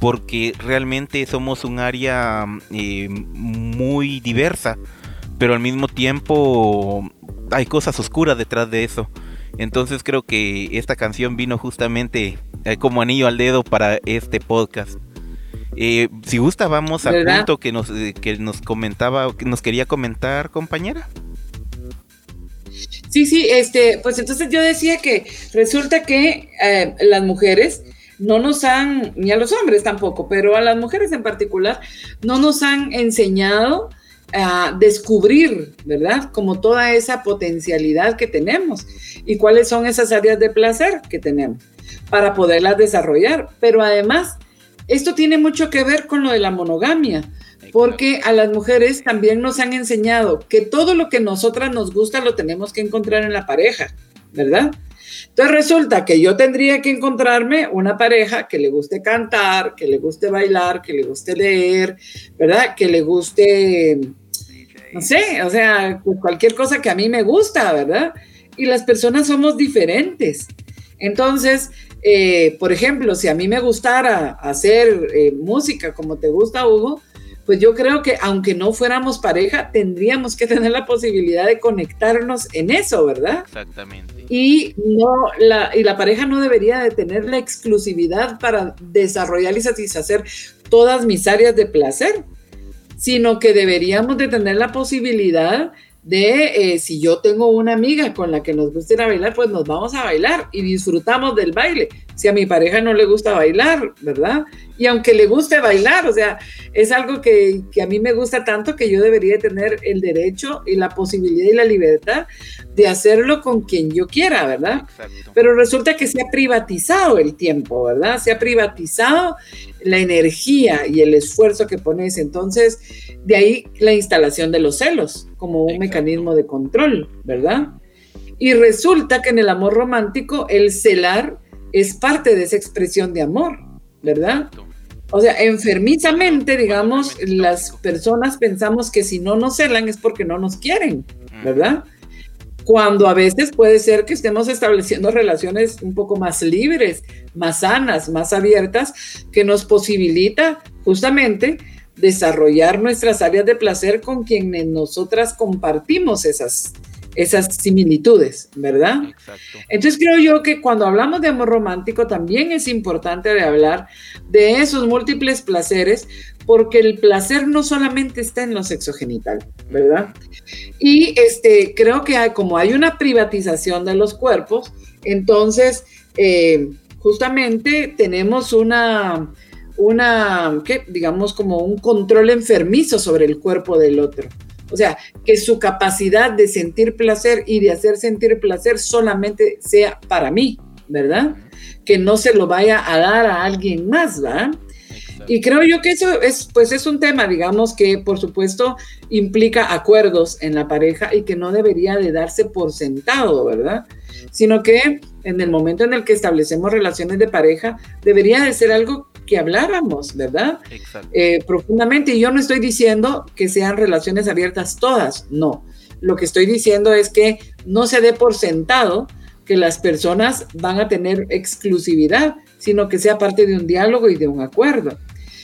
porque realmente somos un área mm, muy diversa pero al mismo tiempo hay cosas oscuras detrás de eso. Entonces creo que esta canción vino justamente eh, como anillo al dedo para este podcast. Eh, si gusta, vamos al punto que nos, eh, que nos comentaba, que nos quería comentar, compañera. Sí, sí, este, pues entonces yo decía que resulta que las mujeres no nos han, ni a los hombres tampoco, pero a las mujeres en particular, no nos han enseñado a descubrir, ¿verdad? Como toda esa potencialidad que tenemos y cuáles son esas áreas de placer que tenemos para poderlas desarrollar. Pero además, esto tiene mucho que ver con lo de la monogamia, porque a las mujeres también nos han enseñado que todo lo que nosotras nos gusta lo tenemos que encontrar en la pareja, ¿verdad? Entonces resulta que yo tendría que encontrarme una pareja que le guste cantar, que le guste bailar, que le guste leer, ¿verdad? Que le guste, no sé, o sea, cualquier cosa que a mí me gusta, ¿verdad? Y las personas somos diferentes. Entonces, eh, por ejemplo, si a mí me gustara hacer eh, música como te gusta, Hugo, pues yo creo que aunque no fuéramos pareja, tendríamos que tener la posibilidad de conectarnos en eso, ¿verdad? Exactamente. Y, no, la, y la pareja no debería de tener la exclusividad para desarrollar y satisfacer todas mis áreas de placer, sino que deberíamos de tener la posibilidad de eh, si yo tengo una amiga con la que nos gusta ir a bailar, pues nos vamos a bailar y disfrutamos del baile. Si a mi pareja no le gusta bailar, ¿verdad? Y aunque le guste bailar, o sea, es algo que, a mí me gusta tanto que yo debería tener el derecho y la posibilidad y la libertad de hacerlo con quien yo quiera, ¿verdad? Pero resulta que se ha privatizado el tiempo, ¿verdad? Se ha privatizado la energía y el esfuerzo que pones. Entonces, de ahí la instalación de los celos como un mecanismo de control, ¿verdad? Y resulta que en el amor romántico el celar es parte de esa expresión de amor, ¿verdad? O sea, enfermizamente, digamos, las personas pensamos que si no nos celan es porque no nos quieren, ¿verdad? Cuando a veces puede ser que estemos estableciendo relaciones un poco más libres, más sanas, más abiertas, que nos posibilita justamente desarrollar nuestras áreas de placer con quienes nosotras compartimos esas, esas similitudes, ¿verdad? Exacto. Entonces creo yo que cuando hablamos de amor romántico también es importante de hablar de esos múltiples placeres, porque el placer no solamente está en lo sexogenital, ¿verdad? Y este, creo que hay, como hay una privatización de los cuerpos, entonces eh, justamente tenemos una, una, ¿qué? digamos como un control enfermizo sobre el cuerpo del otro. O sea, que su capacidad de sentir placer y de hacer sentir placer solamente sea para mí, ¿verdad? Que no se lo vaya a dar a alguien más, ¿verdad? Y creo yo que eso es, pues es un tema, digamos, que por supuesto implica acuerdos en la pareja y que no debería de darse por sentado, ¿verdad? Sino que en el momento en el que establecemos relaciones de pareja, debería de ser algo que habláramos, ¿verdad? Eh, profundamente. Y yo no estoy diciendo que sean relaciones abiertas todas, no. Lo que estoy diciendo es que no se dé por sentado que las personas van a tener exclusividad, sino que sea parte de un diálogo y de un acuerdo.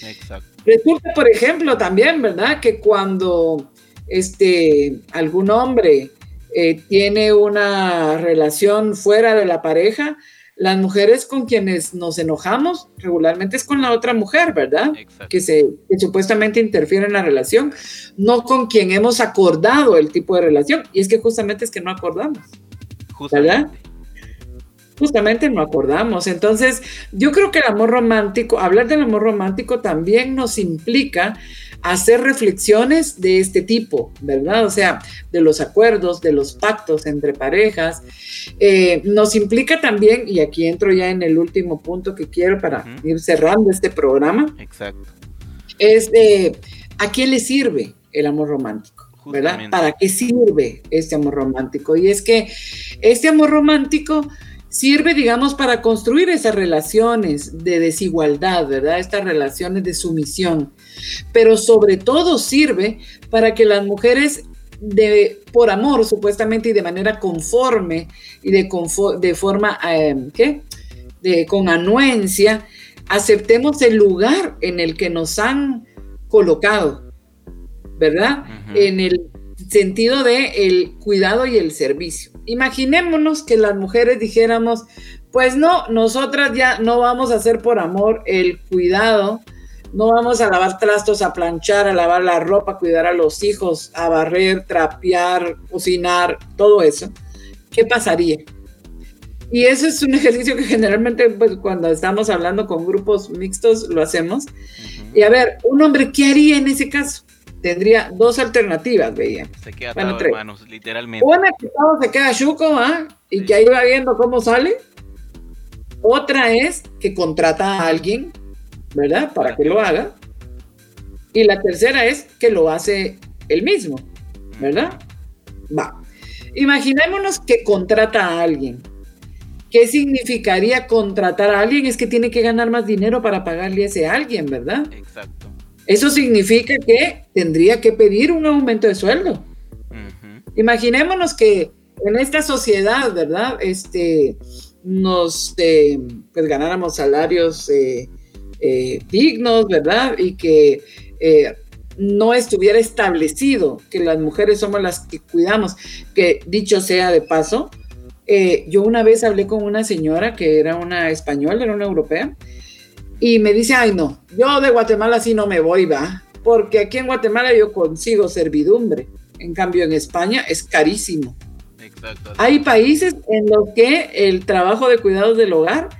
Exacto. Resulta, por ejemplo, también, ¿verdad? Que cuando este, algún hombre eh, tiene una relación fuera de la pareja, las mujeres con quienes nos enojamos regularmente es con la otra mujer, ¿verdad? Que, se, supuestamente interfiere en la relación, no con quien hemos acordado el tipo de relación. Y es que justamente es que no acordamos, ¿verdad? Justamente no acordamos. Entonces, yo creo que el amor romántico, hablar del amor romántico también nos implica hacer reflexiones de este tipo, ¿verdad? O sea, de los acuerdos, de los pactos entre parejas. Eh, nos implica también, y aquí entro ya en el último punto que quiero para ir cerrando este programa. Exacto. Es de, ¿a quién le sirve el amor romántico? ¿verdad? ¿Para qué sirve este amor romántico? Y es que este amor romántico sirve, digamos, para construir esas relaciones de desigualdad, ¿verdad? Estas relaciones de sumisión. Pero sobre todo sirve para que las mujeres de, por amor, supuestamente, y de manera conforme y de, de forma, eh, ¿qué? De, con anuencia, aceptemos el lugar en el que nos han colocado, ¿verdad? En el sentido de el cuidado y el servicio. Imaginémonos que las mujeres dijéramos, pues no, nosotras ya no vamos a hacer por amor el cuidado no vamos a lavar trastos, a planchar, a lavar la ropa, a cuidar a los hijos, a barrer, trapear, cocinar, todo eso. ¿Qué pasaría? Y eso es un ejercicio que generalmente pues, cuando estamos hablando con grupos mixtos lo hacemos. Y a ver, un hombre, ¿qué haría en ese caso? Tendría dos alternativas, veía. Se queda bueno, hermanos, literalmente. Una que todo se queda chuco, ¿ah? Y que ahí va viendo cómo sale. Otra es que contrata a alguien ¿verdad? Para que lo haga. Y la tercera es que lo hace él mismo, ¿verdad? Va. Imaginémonos que contrata a alguien. ¿Qué significaría contratar a alguien? Es que tiene que ganar más dinero para pagarle a ese alguien, ¿verdad? Exacto. Eso significa que tendría que pedir un aumento de sueldo. Imaginémonos que en esta sociedad, ¿verdad? Este, nos, eh, pues ganáramos salarios eh, eh, dignos, ¿verdad? Y que eh, no estuviera establecido que las mujeres somos las que cuidamos, que dicho sea de paso, yo una vez hablé con una señora que era una española, era una europea, y me dice, ay no, yo de Guatemala sí no me voy, va, porque aquí en Guatemala yo consigo servidumbre, en cambio en España es carísimo. Hay países en los que el trabajo de cuidados del hogar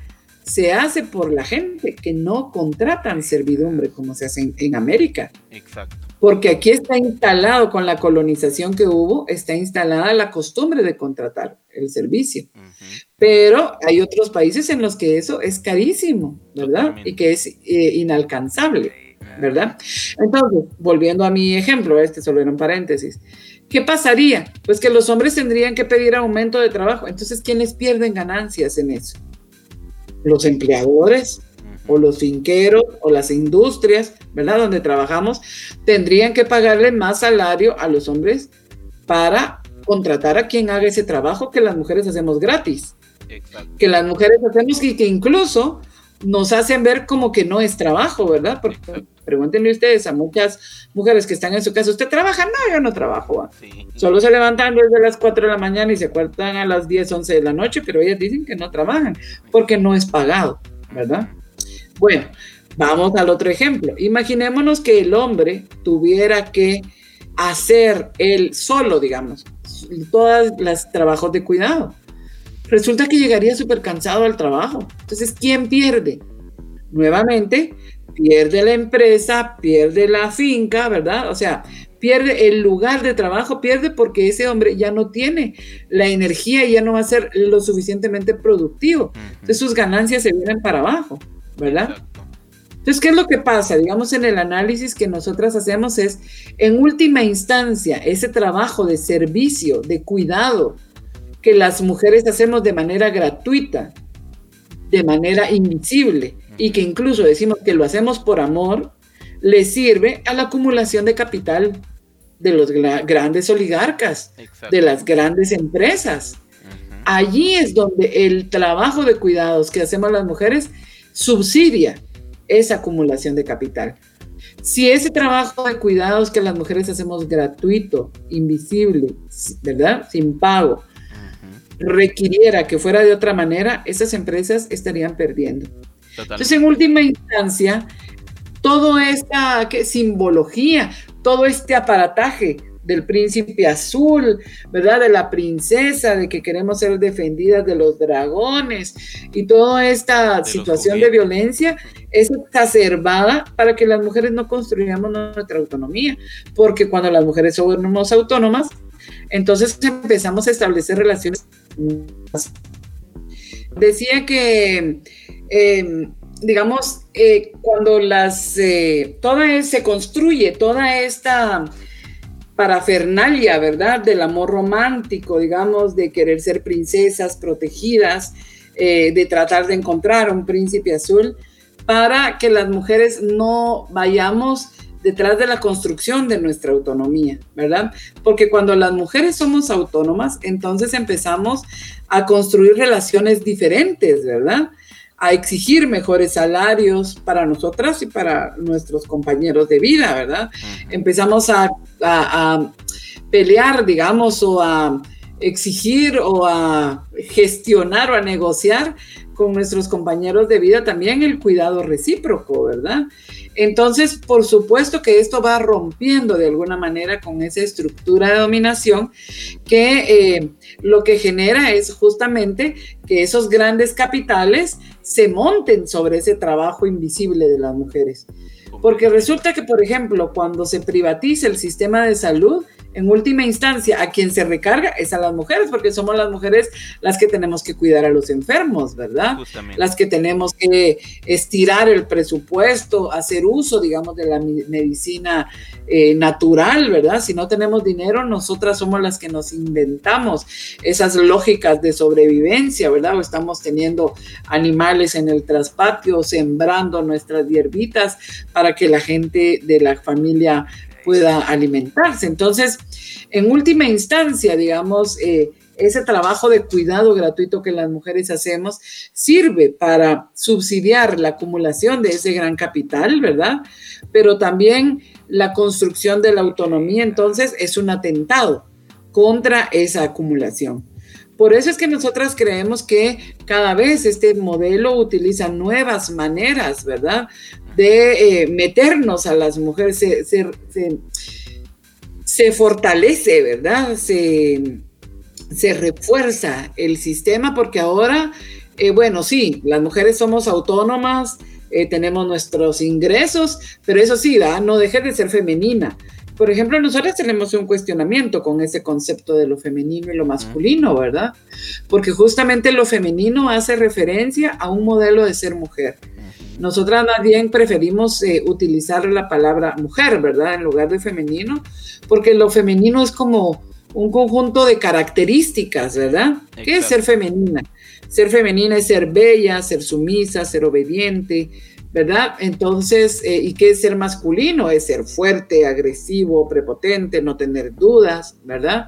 se hace por la gente que no contratan servidumbre como se hace en, América. Exacto. Porque aquí está instalado con la colonización que hubo, está instalada la costumbre de contratar el servicio. Pero hay otros países en los que eso es carísimo, ¿verdad? Y que es eh, inalcanzable, ¿verdad? Entonces, volviendo a mi ejemplo, este solo era un paréntesis. ¿Qué pasaría? Pues que los hombres tendrían que pedir aumento de trabajo. Entonces, ¿quiénes pierden ganancias en eso? los empleadores o los finqueros o las industrias, ¿verdad? Donde trabajamos, tendrían que pagarle más salario a los hombres para contratar a quien haga ese trabajo que las mujeres hacemos gratis. Que las mujeres hacemos y que incluso nos hacen ver como que no es trabajo, ¿verdad? Porque pregúntenle ustedes a muchas mujeres que están en su casa, ¿usted trabaja? No, yo no trabajo. Solo se levantan desde las 4 de la mañana y se acuerdan a las 10, 11 de la noche, pero ellas dicen que no trabajan porque no es pagado, ¿verdad? Bueno, vamos al otro ejemplo. Imaginémonos que el hombre tuviera que hacer él solo, digamos, todos los trabajos de cuidado resulta que llegaría súper cansado al trabajo. Entonces, ¿quién pierde? Nuevamente, pierde la empresa, pierde la finca, ¿verdad? O sea, pierde el lugar de trabajo, pierde porque ese hombre ya no tiene la energía y ya no va a ser lo suficientemente productivo. Entonces sus ganancias se vienen para abajo, ¿verdad? Entonces, ¿qué es lo que pasa? Digamos, en el análisis que nosotras hacemos es, en última instancia, ese trabajo de servicio, de cuidado, que las mujeres hacemos de manera gratuita, de manera invisible, y que incluso decimos que lo hacemos por amor, le sirve a la acumulación de capital de los grandes oligarcas, de las grandes empresas. Allí es donde el trabajo de cuidados que hacemos las mujeres subsidia esa acumulación de capital. Si ese trabajo de cuidados que las mujeres hacemos gratuito, invisible, ¿verdad? Sin pago, requiriera que fuera de otra manera, esas empresas estarían perdiendo. Entonces, en última instancia, toda esta simbología, todo este aparataje del príncipe azul, ¿verdad? De la princesa, de que queremos ser defendidas de los dragones y toda esta situación de violencia es exacerbada para que las mujeres no construyamos nuestra autonomía, porque cuando las mujeres somos autónomas, entonces empezamos a establecer relaciones. Decía que, em, digamos, eh, cuando las, eh, toda se construye toda esta parafernalia, ¿verdad? Del amor romántico, digamos, de querer ser princesas protegidas, eh, de tratar de encontrar un príncipe azul, para que las mujeres no vayamos detrás de la construcción de nuestra autonomía, ¿verdad? Porque cuando las mujeres somos autónomas, entonces empezamos a construir relaciones diferentes, ¿verdad? A exigir mejores salarios para nosotras y para nuestros compañeros de vida, ¿verdad? Empezamos a, a pelear, digamos, o a exigir o a gestionar o a negociar con nuestros compañeros de vida también el cuidado recíproco, ¿verdad? Entonces, por supuesto que esto va rompiendo de alguna manera con esa estructura de dominación que eh, lo que genera es justamente que esos grandes capitales se monten sobre ese trabajo invisible de las mujeres. Porque resulta que, por ejemplo, cuando se privatiza el sistema de salud, en última instancia, a quien se recarga es a las mujeres, porque somos las mujeres las que tenemos que cuidar a los enfermos, ¿verdad? Las que tenemos que estirar el presupuesto, hacer uso, digamos, de la medicina eh, natural, ¿verdad? Si no tenemos dinero, nosotras somos las que nos inventamos esas lógicas de sobrevivencia, ¿verdad? O estamos teniendo animales en el traspatio, sembrando nuestras hierbitas para que la gente de la familia pueda alimentarse. Entonces, en última instancia, digamos, eh, ese trabajo de cuidado gratuito que las mujeres hacemos sirve para subsidiar la acumulación de ese gran capital, ¿verdad? Pero también la construcción de la autonomía, entonces, es un atentado contra esa acumulación. Por eso es que nosotras creemos que cada vez este modelo utiliza nuevas maneras, ¿verdad? De eh, meternos a las mujeres, se, fortalece, ¿verdad? Se, refuerza el sistema porque ahora, eh, bueno, sí, las mujeres somos autónomas, eh, tenemos nuestros ingresos, pero eso sí, no deje de ser femenina. Por ejemplo, nosotros tenemos un cuestionamiento con ese concepto de lo femenino y lo masculino, ¿verdad? Porque justamente lo femenino hace referencia a un modelo de ser mujer. Nosotras más bien preferimos eh, utilizar la palabra mujer, ¿verdad? En lugar de femenino, porque lo femenino es como un conjunto de características, ¿verdad? ¿Qué es ser femenina? Ser femenina es ser bella, ser sumisa, ser obediente, ¿verdad? Entonces, eh, ¿y qué es ser masculino? Es ser fuerte, agresivo, prepotente, no tener dudas, ¿verdad?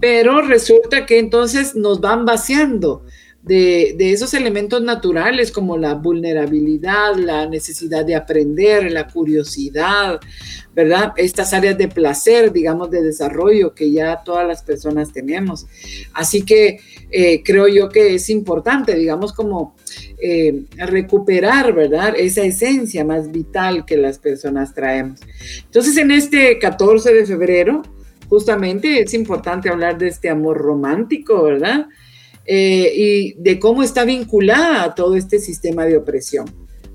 Pero resulta que entonces nos van vaciando de, esos elementos naturales como la vulnerabilidad, la necesidad de aprender, la curiosidad, ¿verdad? Estas áreas de placer, digamos, de desarrollo que ya todas las personas tenemos. Así que eh, creo yo que es importante, digamos, como eh, recuperar, ¿verdad? Esa esencia más vital que las personas traemos. Entonces, en este 14 de febrero, justamente es importante hablar de este amor romántico, ¿verdad? Eh, y de cómo está vinculada a todo este sistema de opresión,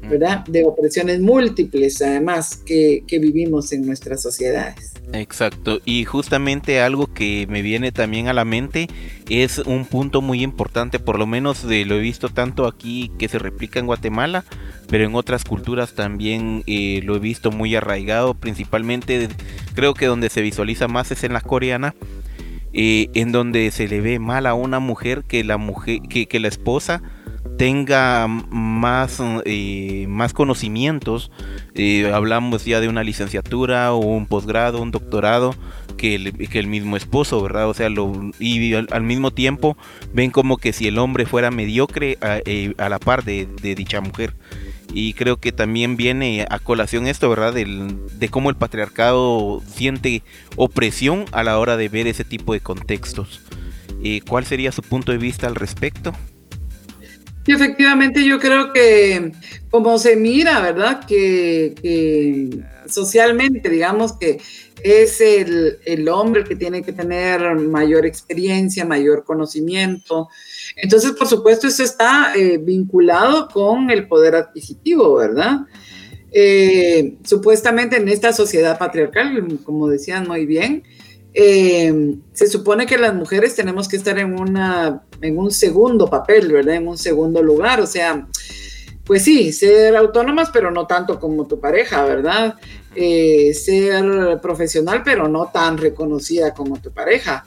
¿verdad? De opresiones múltiples, además, que, que vivimos en nuestras sociedades. Exacto, y justamente algo que me viene también a la mente es un punto muy importante, por lo menos de, lo he visto tanto aquí que se replica en Guatemala, pero en otras culturas también eh, lo he visto muy arraigado, principalmente creo que donde se visualiza más es en la coreana, eh, en donde se le ve mal a una mujer que la mujer que, la esposa tenga más, eh, más conocimientos, eh, hablamos ya de una licenciatura o un posgrado, un doctorado, que el, que el mismo esposo, ¿verdad? O sea, lo, y al, mismo tiempo ven como que si el hombre fuera mediocre a, la par de dicha mujer. Y creo que también viene a colación esto, ¿verdad? de cómo el patriarcado siente opresión a la hora de ver ese tipo de contextos. Eh, ¿Cuál sería su punto de vista al respecto? Sí, efectivamente yo creo que como se mira, ¿verdad? Que, socialmente, digamos que es el, hombre que tiene que tener mayor experiencia, mayor conocimiento, entonces, por supuesto, eso está eh, vinculado con el poder adquisitivo, ¿verdad? Eh, supuestamente en esta sociedad patriarcal, como decían muy bien, eh, se supone que las mujeres tenemos que estar en, una, en un segundo papel, ¿verdad? En un segundo lugar, o sea, pues sí, ser autónomas, pero no tanto como tu pareja, ¿verdad? ser profesional, pero no tan reconocida como tu pareja.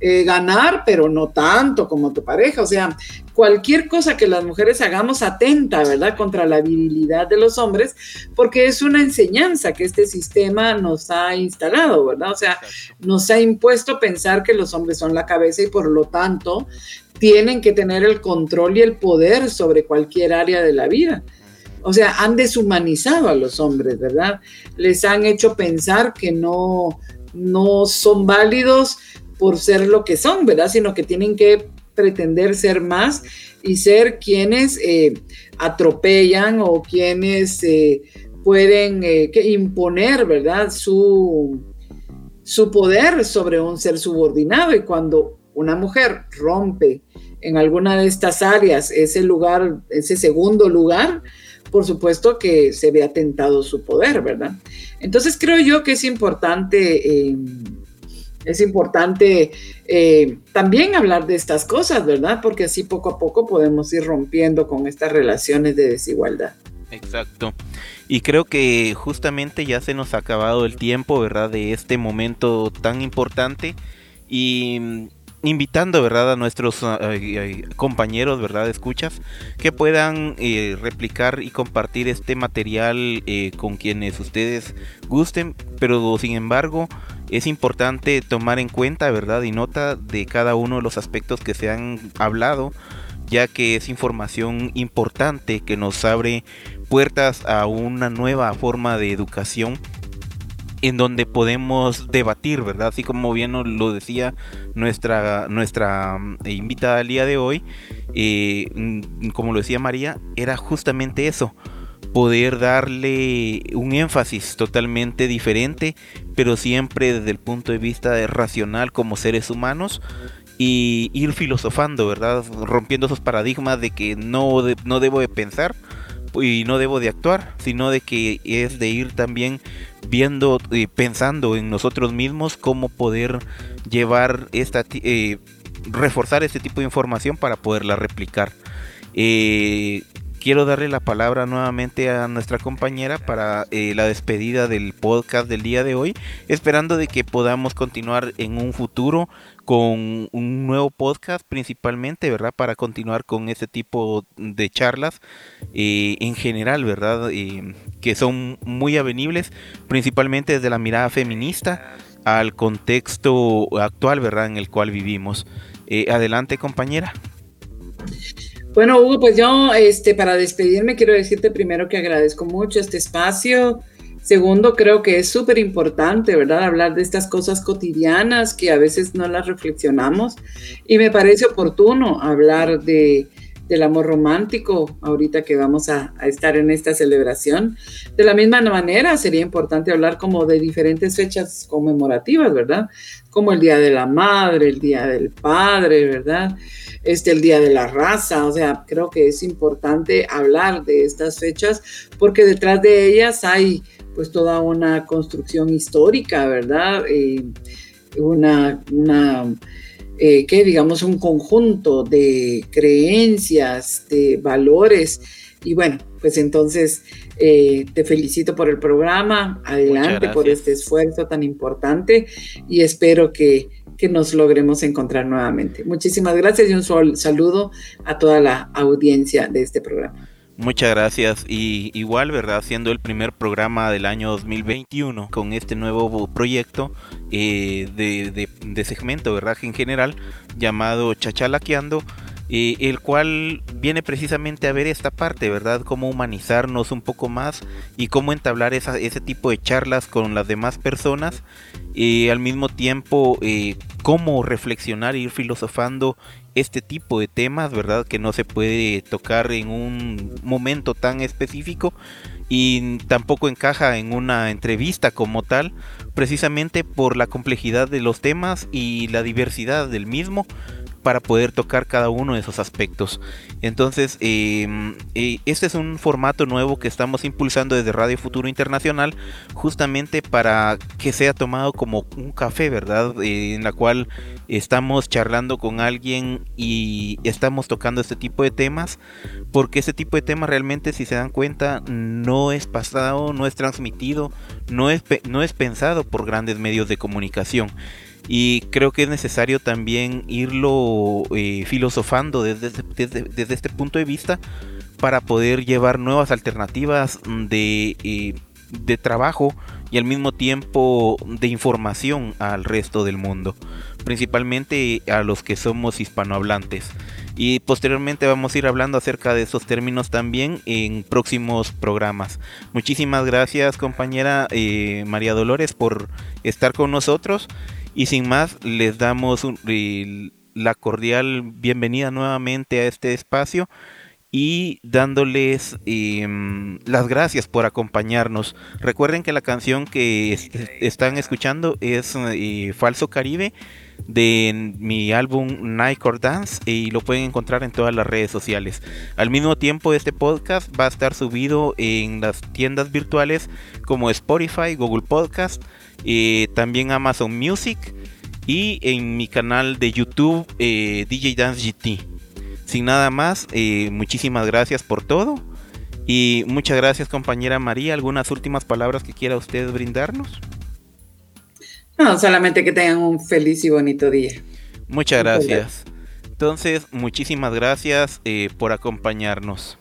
Eh, ganar, pero no tanto como tu pareja. O sea, cualquier cosa que las mujeres hagamos atenta, ¿verdad? Contra la virilidad de los hombres, porque es una enseñanza que este sistema nos ha instalado, ¿verdad? O sea, nos ha impuesto pensar que los hombres son la cabeza y por lo tanto tienen que tener el control y el poder sobre cualquier área de la vida. O sea, han deshumanizado a los hombres, ¿verdad? Les han hecho pensar que no, no son válidos por ser lo que son, ¿verdad? Sino que tienen que pretender ser más y ser quienes eh, atropellan o quienes eh, pueden eh, imponer, ¿verdad? Su, su poder sobre un ser subordinado y cuando una mujer rompe en alguna de estas áreas ese lugar, ese segundo lugar, por supuesto que se ve atentado su poder, ¿verdad? Entonces creo yo que es importante es importante eh, también hablar de estas cosas, ¿verdad? Porque así poco a poco podemos ir rompiendo con estas relaciones de desigualdad. Exacto. Y creo que justamente ya se nos ha acabado el tiempo, ¿verdad? De este momento tan importante. Y invitando, ¿verdad? A nuestros compañeros, ¿verdad? Escuchas, que puedan eh, replicar y compartir este material eh, con quienes ustedes gusten, pero sin embargo es importante tomar en cuenta, ¿verdad? Y nota de cada uno de los aspectos que se han hablado, ya que es información importante que nos abre puertas a una nueva forma de educación en donde podemos debatir, ¿verdad? Así como bien lo decía nuestra, nuestra mm, invitada al día de hoy, eh, como lo decía María, era justamente eso, poder darle un énfasis totalmente diferente, pero siempre desde el punto de vista racional como seres humanos y ir filosofando, ¿verdad? Rompiendo esos paradigmas de que no, no debo de pensar y no debo de actuar, sino de que es de ir también viendo y pensando en nosotros mismos cómo poder llevar esta eh, reforzar este tipo de información para poderla replicar. Eh, quiero darle la palabra nuevamente a nuestra compañera para eh, la despedida del podcast del día de hoy, esperando de que podamos continuar en un futuro con un nuevo podcast principalmente, ¿verdad? Para continuar con ese tipo de charlas eh, en general, ¿verdad? Eh, que son muy avenibles, principalmente desde la mirada feminista al contexto actual, ¿verdad? En el cual vivimos. adelante, compañera. Bueno, Hugo, pues yo, este, para despedirme, quiero decirte primero que agradezco mucho este espacio. Segundo, creo que es súper importante, ¿verdad? Hablar de estas cosas cotidianas que a veces no las reflexionamos. Y me parece oportuno hablar de, del amor romántico, ahorita que vamos a, estar en esta celebración. De la misma manera, sería importante hablar como de diferentes fechas conmemorativas, ¿verdad? Como el Día de la Madre, el Día del Padre, ¿verdad? Este, el Día de la Raza, o sea, creo que es importante hablar de estas fechas porque detrás de ellas hay pues toda una construcción histórica, ¿verdad? Eh, una, una eh, que digamos un conjunto de creencias, de valores. Y bueno, pues entonces eh, te felicito por el programa, adelante por este esfuerzo tan importante. Y espero que, que, nos logremos encontrar nuevamente. Muchísimas gracias y un saludo a toda la audiencia de este programa. Muchas gracias y igual, ¿verdad? Siendo el primer programa del año 2021 con este nuevo proyecto eh, de, segmento, ¿verdad? En general, llamado Chachalaqueando, el cual viene precisamente a ver esta parte, ¿verdad? Cómo humanizarnos un poco más y cómo entablar ese tipo de charlas con las demás personas y al mismo tiempo eh, cómo reflexionar e ir filosofando este tipo de temas, ¿verdad? Que no se puede tocar en un momento tan específico y tampoco encaja en una entrevista como tal, precisamente por la complejidad de los temas y la diversidad del mismo, para poder tocar cada uno de esos aspectos. Entonces, em, eh, este es un formato nuevo que estamos impulsando desde Radio Futuro Internacional, justamente para que sea tomado como un café, ¿verdad? Eh, en la cual estamos charlando con alguien y estamos tocando este tipo de temas, porque este tipo de temas realmente, si se dan cuenta, no es pasado, no es transmitido, no es, no es pensado por grandes medios de comunicación y creo que es necesario también irlo eh, filosofando desde, desde, este punto de vista para poder llevar nuevas alternativas de, eh, de trabajo y al mismo tiempo de información al resto del mundo, principalmente a los que somos hispanohablantes. Y posteriormente vamos a ir hablando acerca de esos términos también en próximos programas. Muchísimas gracias compañera eh, María Dolores por estar con nosotros y sin más, les damos la cordial bienvenida nuevamente a este espacio y dándoles em, las gracias por acompañarnos. Recuerden que la canción que están escuchando es eh, Falso Caribe de mi álbum Nightcore Dance y lo pueden encontrar en todas las redes sociales. Al mismo tiempo este podcast va a estar subido en las tiendas virtuales como Spotify, Google Podcast, eh, también Amazon Music y en mi canal de YouTube eh, DJ Dance GT. Sin nada más, eh, muchísimas gracias por todo y muchas gracias compañera María. ¿Algunas últimas palabras que quiera usted brindarnos? No, solamente que tengan un feliz y bonito día. Muchas gracias. Entonces, muchísimas gracias por acompañarnos.